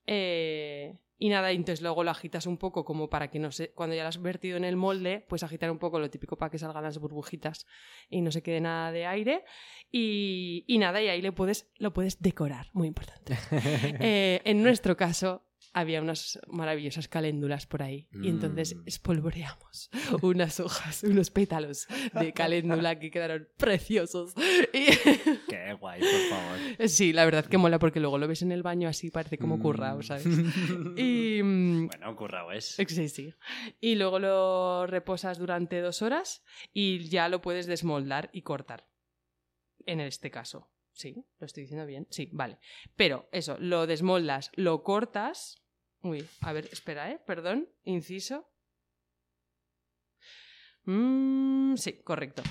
eh, y nada, entonces luego lo agitas un poco como para que no se... Cuando ya lo has vertido en el molde, pues agitar un poco lo típico para que salgan las burbujitas y no se quede nada de aire. Y, y nada, y ahí le puedes, lo puedes decorar, muy importante. Eh, en nuestro caso, había unas maravillosas caléndulas por ahí. Y entonces Mm. espolvoreamos unas hojas, unos pétalos de caléndula que quedaron preciosos. Y- Qué guay, por favor. sí, la verdad que mola porque luego lo ves en el baño así, parece como currao, Mm. ¿sabes? Y. mm, Bueno, currao es. Sí, sí. Y luego lo reposas durante dos horas y ya lo puedes desmoldar y cortar. En este caso. Sí, lo estoy diciendo bien. Sí, vale. Pero eso, lo desmoldas, lo cortas. Uy, a ver, espera, ¿eh? Perdón, inciso. Mm, sí, correcto.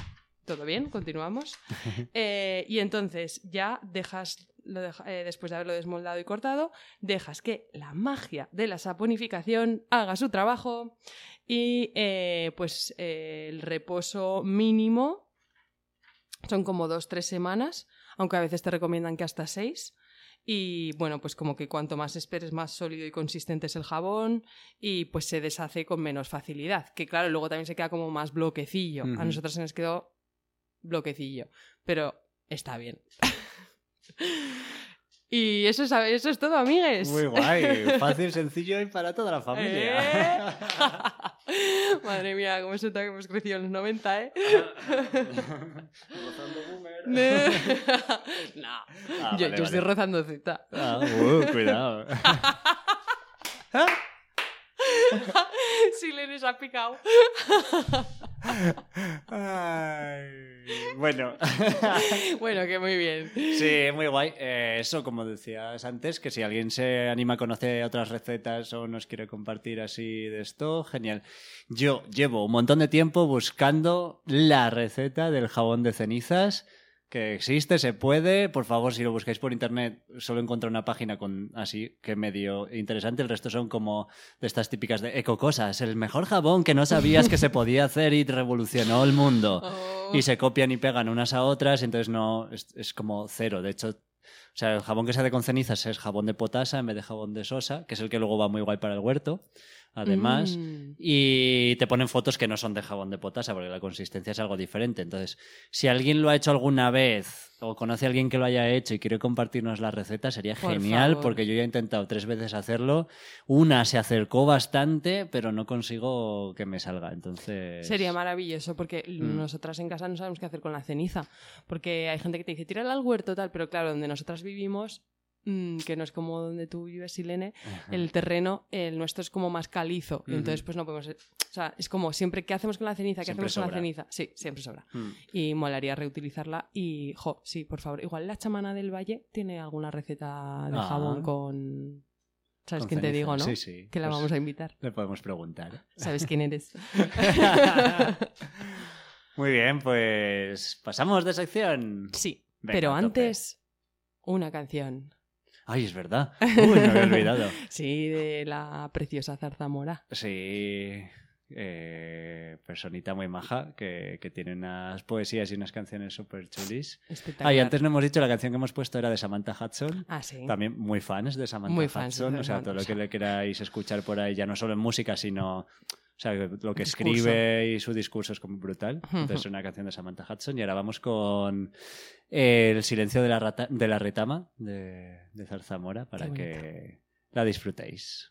¿Todo bien? Continuamos. Eh, y entonces ya dejas, lo deja- eh, después de haberlo desmoldado y cortado, dejas que la magia de la saponificación haga su trabajo y eh, pues el reposo mínimo son como dos, tres semanas, aunque a veces te recomiendan que hasta seis. Y bueno, pues como que cuanto más esperes, más sólido y consistente es el jabón y pues se deshace con menos facilidad. Que claro, luego también se queda como más bloquecillo. A nosotros se nos quedó bloquecillo, pero está bien. y eso es, eso es todo, amigues. Muy guay. Fácil, sencillo y para toda la familia. ¿Eh? Madre mía, cómo se nota que hemos crecido en los 90, ¿eh? no, Ah, yo, vale, yo estoy vale. rozando Z. Ah, uh, cuidado. Silene se ha picado. Ay, bueno. bueno, que muy bien. Sí, muy guay. Eh, eso, como decías antes, que si alguien se anima a conocer otras recetas o nos quiere compartir así de esto, genial. Yo llevo un montón de tiempo buscando la receta del jabón de cenizas que existe, se puede. Por favor, si lo buscáis por internet, solo encuentro una página con así que medio interesante. El resto son como de estas típicas de ecocosas. El mejor jabón que no sabías que se podía hacer y revolucionó el mundo Oh. y se copian y pegan unas a otras, entonces no es, es como cero. De hecho, o sea, el jabón que se hace con cenizas es jabón de potasa en vez de jabón de sosa, que es el que luego va muy guay para el huerto. Además, Mm. y te ponen fotos que no son de jabón de potasa, porque la consistencia es algo diferente. Entonces, si alguien lo ha hecho alguna vez o conoce a alguien que lo haya hecho y quiere compartirnos la receta, sería Por genial, favor. porque yo ya he intentado tres veces hacerlo. Una se acercó bastante, pero no consigo que me salga. Entonces. Sería maravilloso porque Mm. nosotras en casa no sabemos qué hacer con la ceniza. Porque hay gente que te dice, tírala al huerto tal, pero claro, donde nosotras vivimos, que no es como donde tú vives, Silene, el terreno, el nuestro es como más calizo. y Ujú. entonces, pues no podemos. O sea, es como siempre, ¿qué hacemos con la ceniza? ¿Qué Siempre hacemos con la ceniza? Sí, siempre sobra. Y molaría reutilizarla. Y, jo, sí, por favor. Igual la chamana del valle tiene alguna receta de Ah. jabón con. ¿Sabes quién te digo, no? Sí, sí. Que la Pues vamos a invitar. Le podemos preguntar. ¿Sabes quién eres? Muy bien, pues pasamos de sección. Sí. Venga, pero antes, una canción. Ay, es verdad. Uy, me había olvidado. Sí, de la preciosa zarzamora. Sí, eh, personita muy maja que, que tiene unas poesías y unas canciones súper chulis. Espectacular. Ah, y antes no hemos dicho, la canción que hemos puesto era de Samantha Hudson. Ah, sí. También muy fans de Samantha Muy fans Hudson. O sea, todo lo que le queráis escuchar por ahí, ya no solo en música, sino o sea, lo que Discurso. escribe y su discurso es como brutal. Entonces es una canción de Samantha Hudson. Y ahora vamos con El silencio de la, rata- de la retama de, de Zarzamora para que la disfrutéis.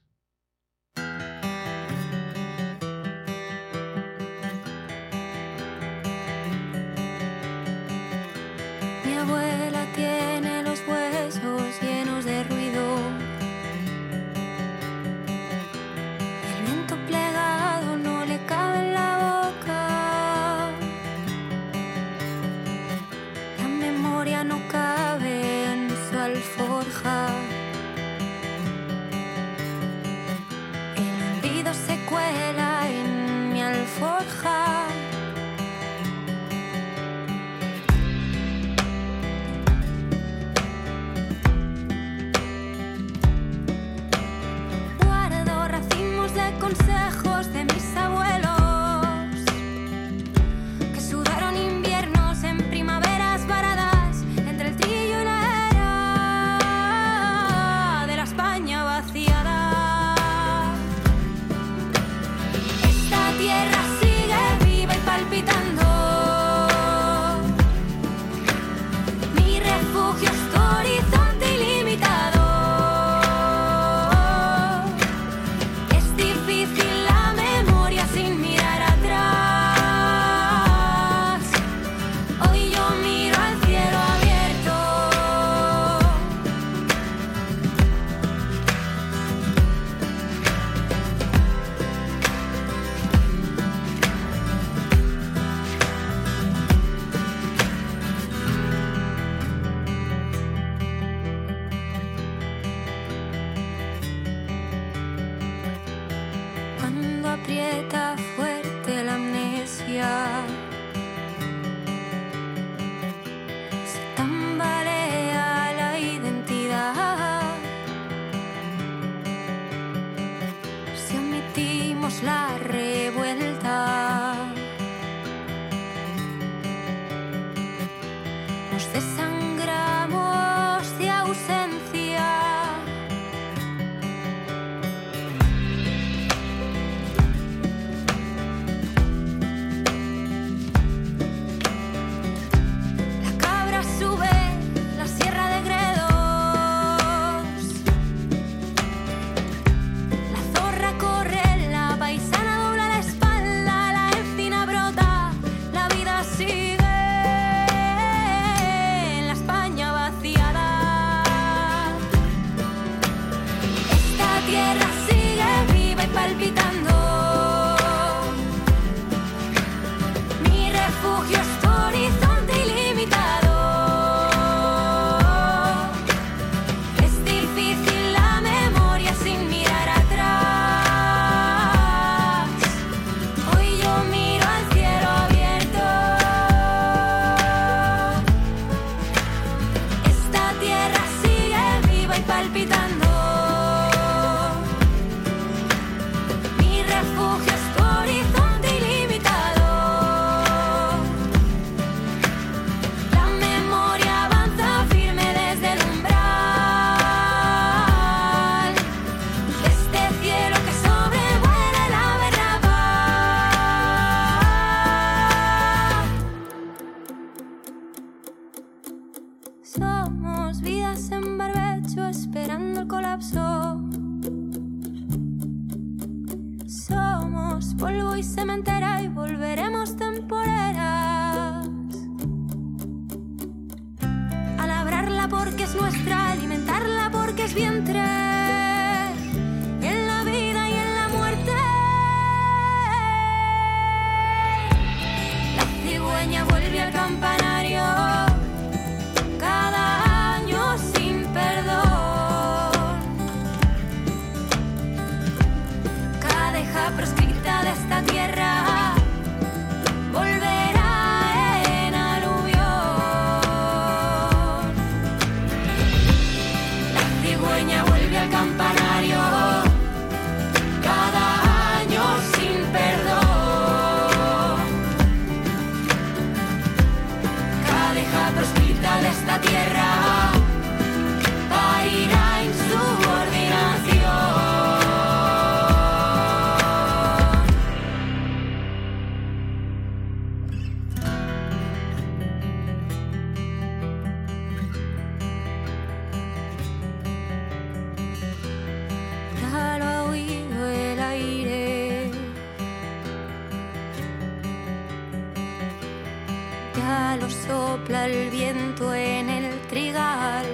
Lo sopla el viento en el trigal.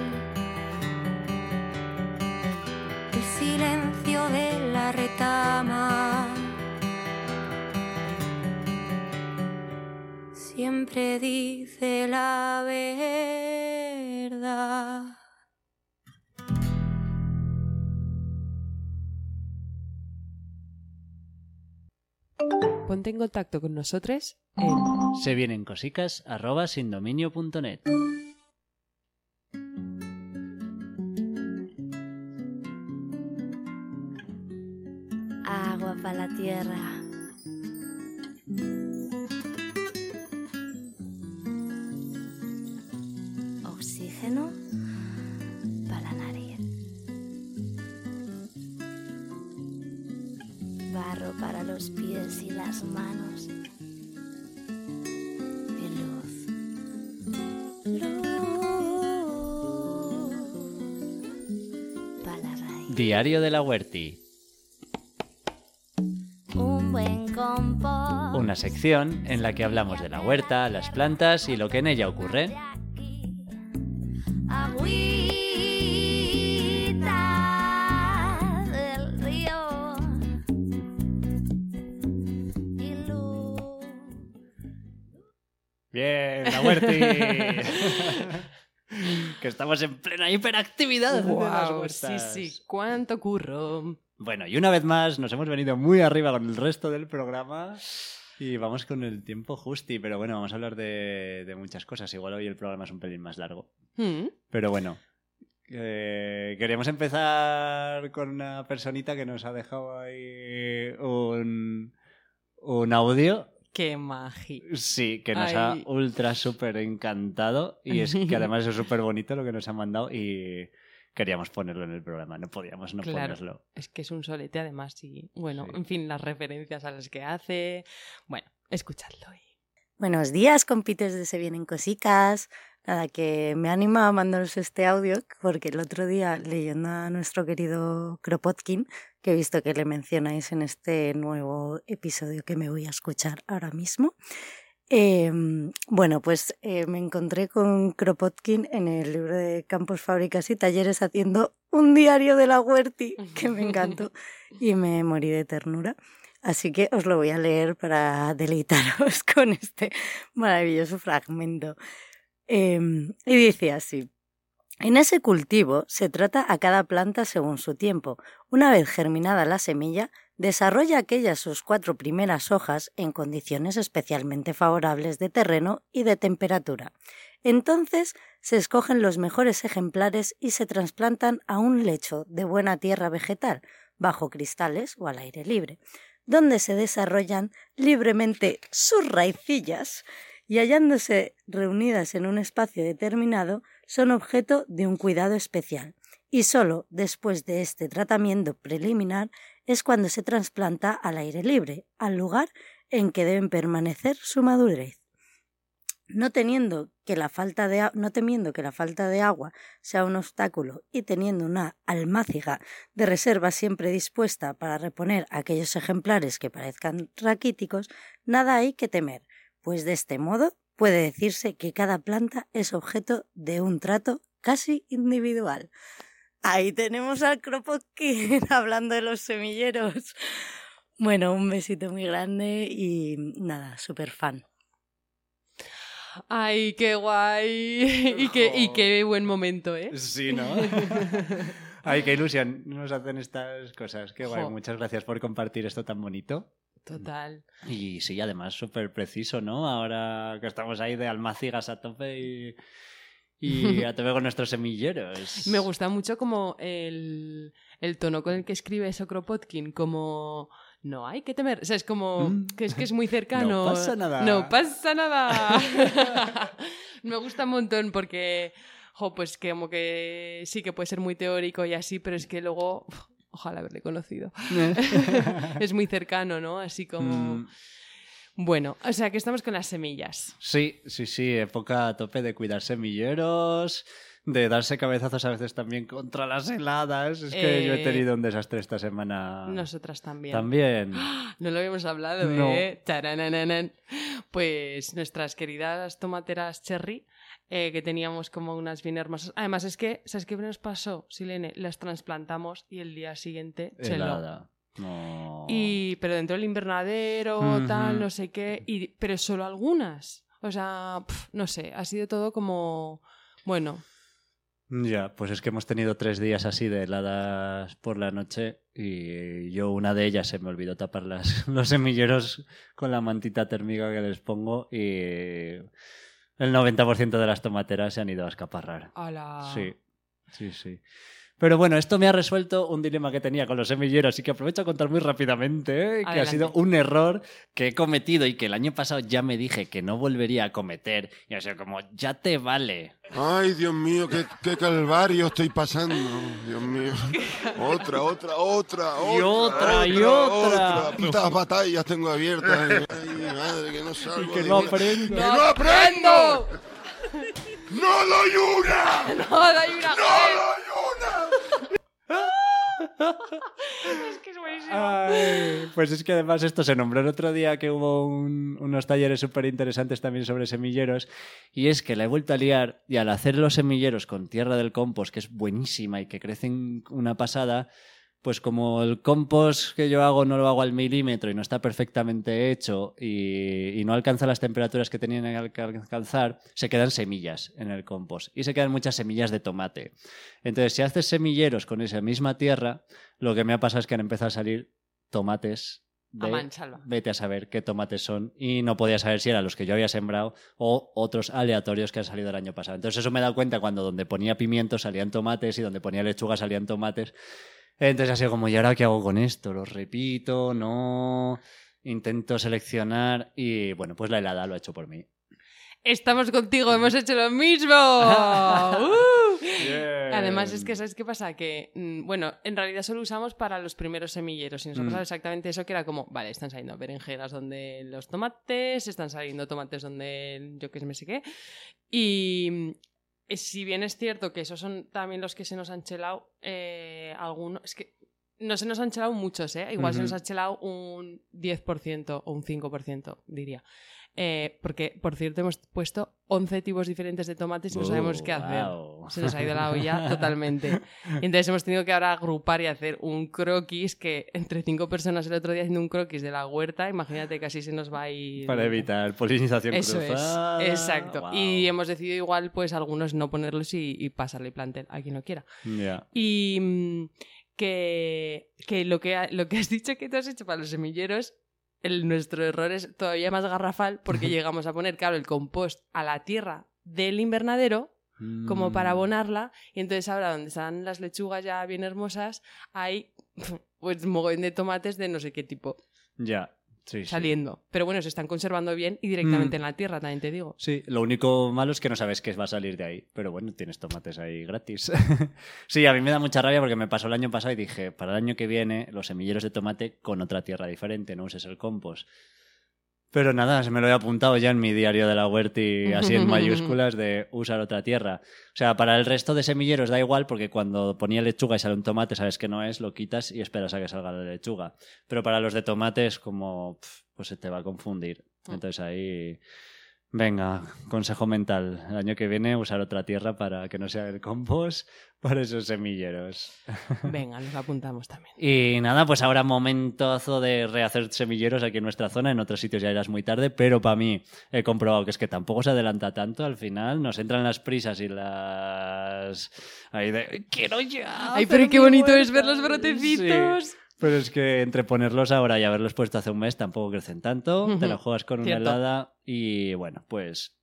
El silencio de la retama. Siempre dice la vez. Ponte en contacto con nosotros en Se vienen cosicas arroba sindominio.net. Agua para la tierra. Oxígeno Barro para los pies y las manos. Y luz. Luz. Para la raíz. Diario de la Huerti. Un buen compost. Una sección en la que hablamos de la huerta, las plantas y lo que en ella ocurre. Que estamos en plena hiperactividad. de las Guau, sí, sí, cuánto curro. Bueno, y una vez más nos hemos venido muy arriba con el resto del programa y vamos con el tiempo justi, pero bueno, vamos a hablar de, de muchas cosas. Igual hoy el programa es un pelín más largo. Mm, Pero bueno, eh, queríamos empezar con una personita que nos ha dejado ahí un, un audio. Qué magia. Sí, que nos Ay. ha ultra súper encantado y es que además es súper bonito lo que nos han mandado y queríamos ponerlo en el programa, no podíamos no Claro. ponerlo. Es que es un solete, además, y bueno, Sí. en fin, las referencias a las que hace. Bueno, escuchadlo. Buenos días, compites de Se Vienen Cosicas. Nada, que me anima a mandaros este audio porque el otro día, leyendo a nuestro querido Kropotkin, que he visto que le mencionáis en este nuevo episodio que me voy a escuchar ahora mismo, eh, bueno, pues eh, me encontré con Kropotkin en el libro de Campos, Fábricas y Talleres haciendo un diario de la Huerti, que me encantó y me morí de ternura. Así que os lo voy a leer para deleitaros con este maravilloso fragmento. Eh, y dice así. En ese cultivo se trata a cada planta según su tiempo. Una vez germinada la semilla, desarrolla aquellas sus cuatro primeras hojas en condiciones especialmente favorables de terreno y de temperatura. Entonces se escogen los mejores ejemplares y se trasplantan a un lecho de buena tierra vegetal, bajo cristales o al aire libre, donde se desarrollan libremente sus raicillas y hallándose reunidas en un espacio determinado, son objeto de un cuidado especial. Y sólo después de este tratamiento preliminar es cuando se trasplanta al aire libre, al lugar en que deben permanecer su madurez. No teniendo que la falta de no temiendo que la falta de agua sea un obstáculo y teniendo una almáciga de reserva siempre dispuesta para reponer aquellos ejemplares que parezcan raquíticos, nada hay que temer, pues de este modo puede decirse que cada planta es objeto de un trato casi individual. Ahí tenemos al Kropotkin hablando de los semilleros. Bueno, un besito muy grande y nada, súper fan. Ay, qué guay. Y qué, y qué buen momento, ¿eh? Sí, ¿no? Ay, qué ilusión nos hacen estas cosas. Qué guay. Jo. Muchas gracias por compartir esto tan bonito. Total. Y sí, además súper preciso, ¿no? Ahora que estamos ahí de almácigas a tope y, y a tope con nuestros semilleros. Me gusta mucho como el, el tono con el que escribe eso Kropotkin, como no hay que temer. O sea, es como Mm. que es que es muy cercano. No pasa nada. No pasa nada. Me gusta un montón porque, jo, pues que como que sí que puede ser muy teórico y así, pero es que luego, ojalá haberle conocido. es muy cercano, ¿no? Así como... Mm, Bueno, o sea que estamos con las semillas. Sí, sí, sí, época a tope de cuidar semilleros, de darse cabezazos a veces también contra las heladas. Es que yo he Eh, tenido un desastre esta semana. Nosotras también. También. No lo habíamos hablado, No. ¿eh? Pues nuestras queridas tomateras cherry, eh, que teníamos como unas bien hermosas. Además, es que, ¿sabes qué nos pasó, Silene? Las trasplantamos y el día siguiente. Helada. No. Y, pero dentro del invernadero, tal, no sé qué. Y, pero solo algunas. O sea, pf, no sé, ha sido todo como. Bueno, Ya, pues es que hemos tenido tres días así de heladas por la noche y yo una de ellas se me olvidó tapar las, los semilleros con la mantita térmica que les pongo y el 90% de las tomateras se han ido a escaparrar. Sí, sí, sí. Pero bueno, esto me ha resuelto un dilema que tenía con los semilleros, así que aprovecho a contar muy rápidamente ¿eh? que ha sido un error que he cometido y que el año pasado ya me dije que no volvería a cometer. Y o sea, como, ya te vale. Ay, Dios mío, qué, qué calvario estoy pasando. Dios mío. Otra, otra, otra, Y otra, y otra. Putas batallas tengo abiertas. Ay, madre, que no salgo. que de no aprendo. ¡Que no aprendo! ¡No doy una! No, hay una. ¡No doy una! Es que es buenísimo. Pues es que además esto se nombró el otro día que hubo un- unos talleres súper interesantes también sobre semilleros y es que la he vuelto a liar y al hacer los semilleros con tierra del compost, que es buenísima y que crecen una pasada, pues como el compost que yo hago no lo hago al milímetro y no está perfectamente hecho y, y no alcanza las temperaturas que tenían que alcanzar, se quedan semillas en el compost y se quedan muchas semillas de tomate. Entonces, si haces semilleros con esa misma tierra, lo que me ha pasado es que han empezado a salir tomates A de mansalva. vete a saber qué tomates son y no podía saber si eran los que yo había sembrado o otros aleatorios que han salido el año pasado. Entonces eso me he dado cuenta cuando donde ponía pimientos salían tomates y donde ponía lechuga salían tomates. Entonces ha sido como, ¿y ahora qué hago con esto? ¿Lo repito? ¿No? Intento seleccionar y bueno, pues la helada lo ha hecho por mí. Estamos contigo, hemos hecho lo mismo. ¡Uh! Además, es que, ¿sabes qué pasa? Que, mm, bueno, en realidad solo usamos para los primeros semilleros y nos ha Mm. pasado exactamente eso, que era como, vale, están saliendo berenjenas donde los tomates, están saliendo tomates donde yo que sé, me sé qué. Y si bien es cierto que esos son también los que se nos han chelado, eh, algunos, es que no se nos han chelado muchos, ¿eh? Igual se nos ha chelado un 10% o un 5%, diría. Eh, porque, por cierto, hemos puesto 11 tipos diferentes de tomates y no sabemos Oh, qué hacer. wow. Se nos ha ido la olla totalmente. Y entonces hemos tenido que ahora agrupar y hacer un croquis que entre cinco personas el otro día haciendo un croquis de la huerta, imagínate que así se nos va a ir... Para evitar polinización Eso cruzada. es, exacto. Wow. Y hemos decidido igual, pues, algunos no ponerlos y, y pasarle plantel a quien no quiera. Ya. Y mm, que, que, lo que lo que has dicho que tú has hecho para los semilleros, el, nuestro error es todavía más garrafal porque llegamos a poner, claro, el compost a la tierra del invernadero como para Mm. abonarla y entonces ahora donde están las lechugas ya bien hermosas hay pues mogollón de tomates de no sé qué tipo Ya, sí, sí. saliendo. Pero bueno, se están conservando bien y directamente Mm. en la tierra, también te digo. Sí, lo único malo es que no sabes qué va a salir de ahí. Pero bueno, tienes tomates ahí gratis. sí, a mí me da mucha rabia porque me pasó el año pasado y dije, para el año que viene, los semilleros de tomate con otra tierra diferente, no uses el compost. Pero nada, se me lo he apuntado ya en mi diario de la huerta y así en mayúsculas de usar otra tierra. O sea, para el resto de semilleros da igual porque cuando ponía lechuga y sale un tomate, sabes que no es, lo quitas y esperas a que salga la lechuga. Pero para los de tomates, como, pues se te va a confundir. Mm. Entonces ahí... Venga, consejo mental. El año que viene usar otra tierra para que no sea el compost para esos semilleros. Venga, nos lo apuntamos también. Y nada, pues ahora momentazo de rehacer semilleros aquí en nuestra zona. En otros sitios ya irás muy tarde, pero para mí he comprobado que es que tampoco se adelanta tanto. Al final nos entran las prisas y las... Ahí de... ¡Quiero ya! Ay, pero qué bonito es ver huerta". los brotecitos. Sí. Pero es que entre ponerlos ahora y haberlos puesto hace un mes tampoco crecen tanto. Te la juegas con una helada y bueno, pues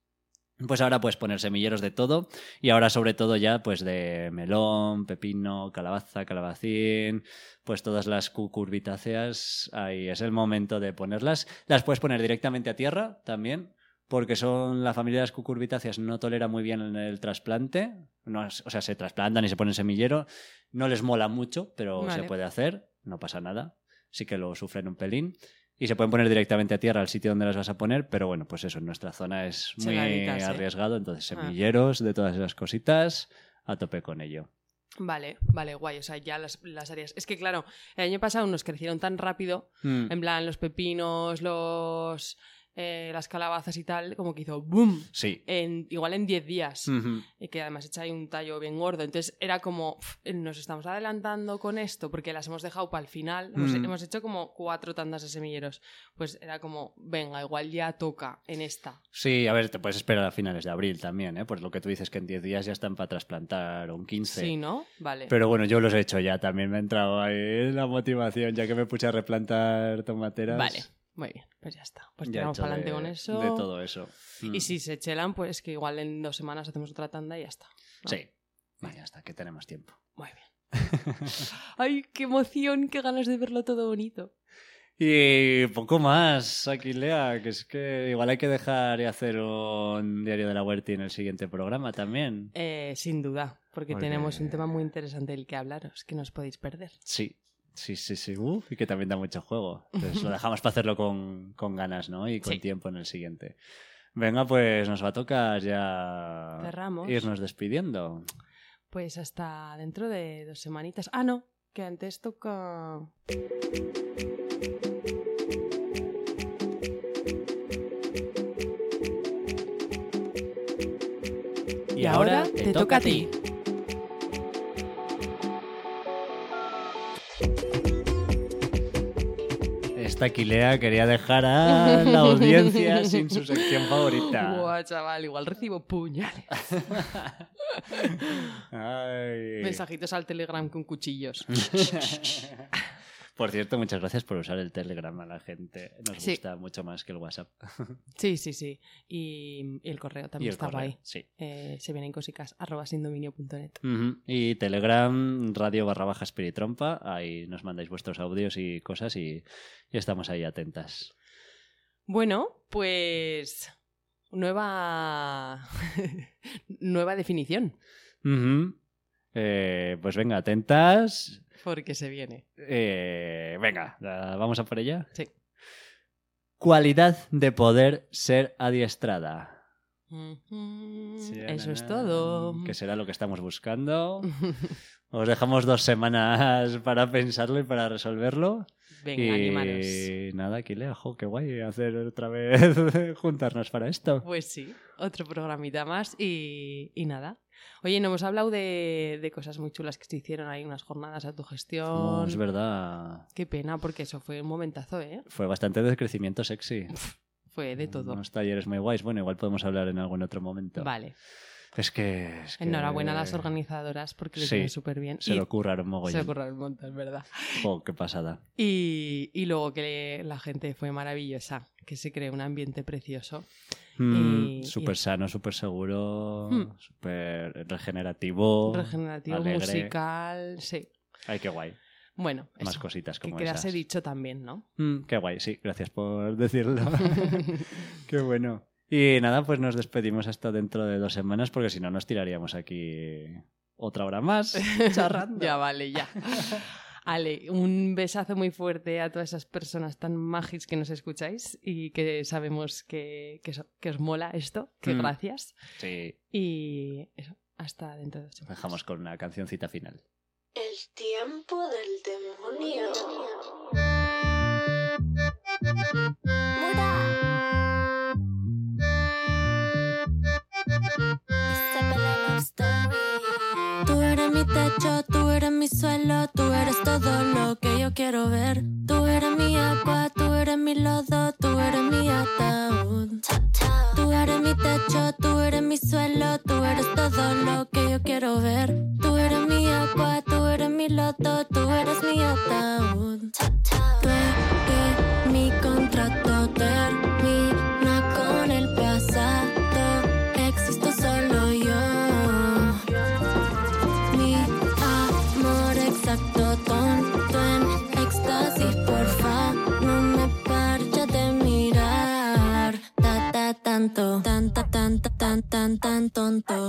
pues ahora puedes poner semilleros de todo. Y ahora sobre todo ya pues de melón, pepino, calabaza, calabacín, pues todas las cucurbitáceas, ahí es el momento de ponerlas. Las puedes poner directamente a tierra también, porque son la familia de las cucurbitáceas no tolera muy bien el trasplante, no o sea, se trasplantan y se ponen semillero, no les mola mucho, pero se puede hacer, no pasa nada, sí que lo sufren un pelín. Y se pueden poner directamente a tierra al sitio donde las vas a poner, pero bueno, pues eso, en nuestra zona es muy ¿eh? arriesgado, entonces Ah. semilleros de todas esas cositas, a tope con ello. Vale, vale, guay. O sea, ya las, las áreas. Es que, claro, el año pasado nos crecieron tan rápido. Mm. En plan, los pepinos, los. Eh, las calabazas y tal, como que hizo boom. Sí. En, igual en 10 días. Y que además echa ahí un tallo bien gordo. Entonces era como, "Uf, nos estamos adelantando con esto porque las hemos dejado para el final. Hemos, Mm. hemos hecho como cuatro tandas de semilleros. Pues era como, venga, igual ya toca en esta. Sí, a ver, te puedes esperar a finales de abril también, ¿eh? Por lo que tú dices que en 10 días ya están para trasplantar un 15. Sí, ¿no? Vale. Pero bueno, yo los he hecho ya, también me ha entrado ahí la motivación, ya que me puse a replantar tomateras. Vale, muy bien, pues ya está. Pues ya tiramos para adelante de- con eso. De todo eso. Mm. Y si se chelan, pues que igual en dos semanas hacemos otra tanda y ya está. ¿no? Sí. Vaya, hasta que tenemos tiempo. Muy bien. Ay, qué emoción, qué ganas de verlo todo bonito. Y poco más, Aquilea, que es que igual hay que dejar y hacer un diario de la Huerta en el siguiente programa también. Eh, sin duda, porque, Porque- tenemos un tema muy interesante del que hablaros, que no os podéis perder. Sí, sí, sí, sí. Uf, y que también da mucho juego. Entonces lo dejamos para hacerlo con, con ganas, ¿no? Y con Sí. tiempo en el siguiente. Venga, pues nos va a tocar ya Cerramos. irnos despidiendo. Pues hasta dentro de dos semanitas. Ah, no, que antes toca... Y ahora te toca a ti. Esta Aquilea quería dejar a la audiencia sin su sección favorita. Buah, chaval, igual recibo puñales. Ay. Mensajitos al Telegram con cuchillos. Por cierto, muchas gracias por usar el Telegram a la gente. Nos Sí. gusta mucho más que el WhatsApp. Sí, sí, sí. Y, y el correo también el estaba correo, ahí. sí. Eh, se vienen cosicas, arroba sindominio.net. Y Telegram, radio barra baja espiritrompa. Ahí nos mandáis vuestros audios y cosas y, y estamos ahí atentas. Bueno, pues nueva nueva definición. Eh, pues venga, atentas. Porque se viene. Eh, venga, ¿la- vamos a por ella. Sí. Cualidad de poder ser adiestrada. Sí, Eso es todo. Que será lo que estamos buscando. Os dejamos dos semanas para pensarlo y para resolverlo. Venga, y animaros. nada, aquí le ojo, qué guay hacer otra vez juntarnos para esto. Pues sí, otro programita más y, y nada. Oye, no hemos hablado de, de cosas muy chulas que se hicieron ahí, unas jornadas a tu gestión. No, es verdad. Qué pena, porque eso fue un momentazo, ¿eh? Fue bastante de crecimiento sexy. Fue de todo. Unos talleres muy guays. Bueno, igual podemos hablar en algún otro momento. Vale. Es que. es que Enhorabuena a las organizadoras porque lo Sí, súper bien. Se Y- lo curraron Se mogollón. ocurrió un montón, ¿verdad? Jo, qué pasada. Y, y luego que la gente fue maravillosa, que se creó un ambiente precioso. Mm, súper sano, súper seguro, Mm. súper regenerativo. Regenerativo, alegre. musical, sí. Ay, qué guay. Bueno, Más eso, cositas que como quedase esas. dicho también, ¿no? Mm, qué guay, sí, gracias por decirlo. qué bueno. Y nada, pues nos despedimos hasta dentro de dos semanas porque si no nos tiraríamos aquí otra hora más charrando. ya vale, ya. Ale, un besazo muy fuerte a todas esas personas tan magis que nos escucháis y que sabemos que, que, so- que os mola esto, que Mm. gracias. Sí, Y eso, hasta dentro de dos semanas. dejamos con una cancioncita final. El tiempo del demonio. Tú eres mi techo, tú mi suelo, tú eres todo lo que yo quiero ver. Tú eres mi agua, tú eres mi lodo, tú eres mi ataúd. Tú eres mi techo, tú eres mi suelo, tú eres todo lo que yo quiero ver. Tú eres mi agua, tú eres mi lodo, tú eres mi ataúd. Tú que mi contrato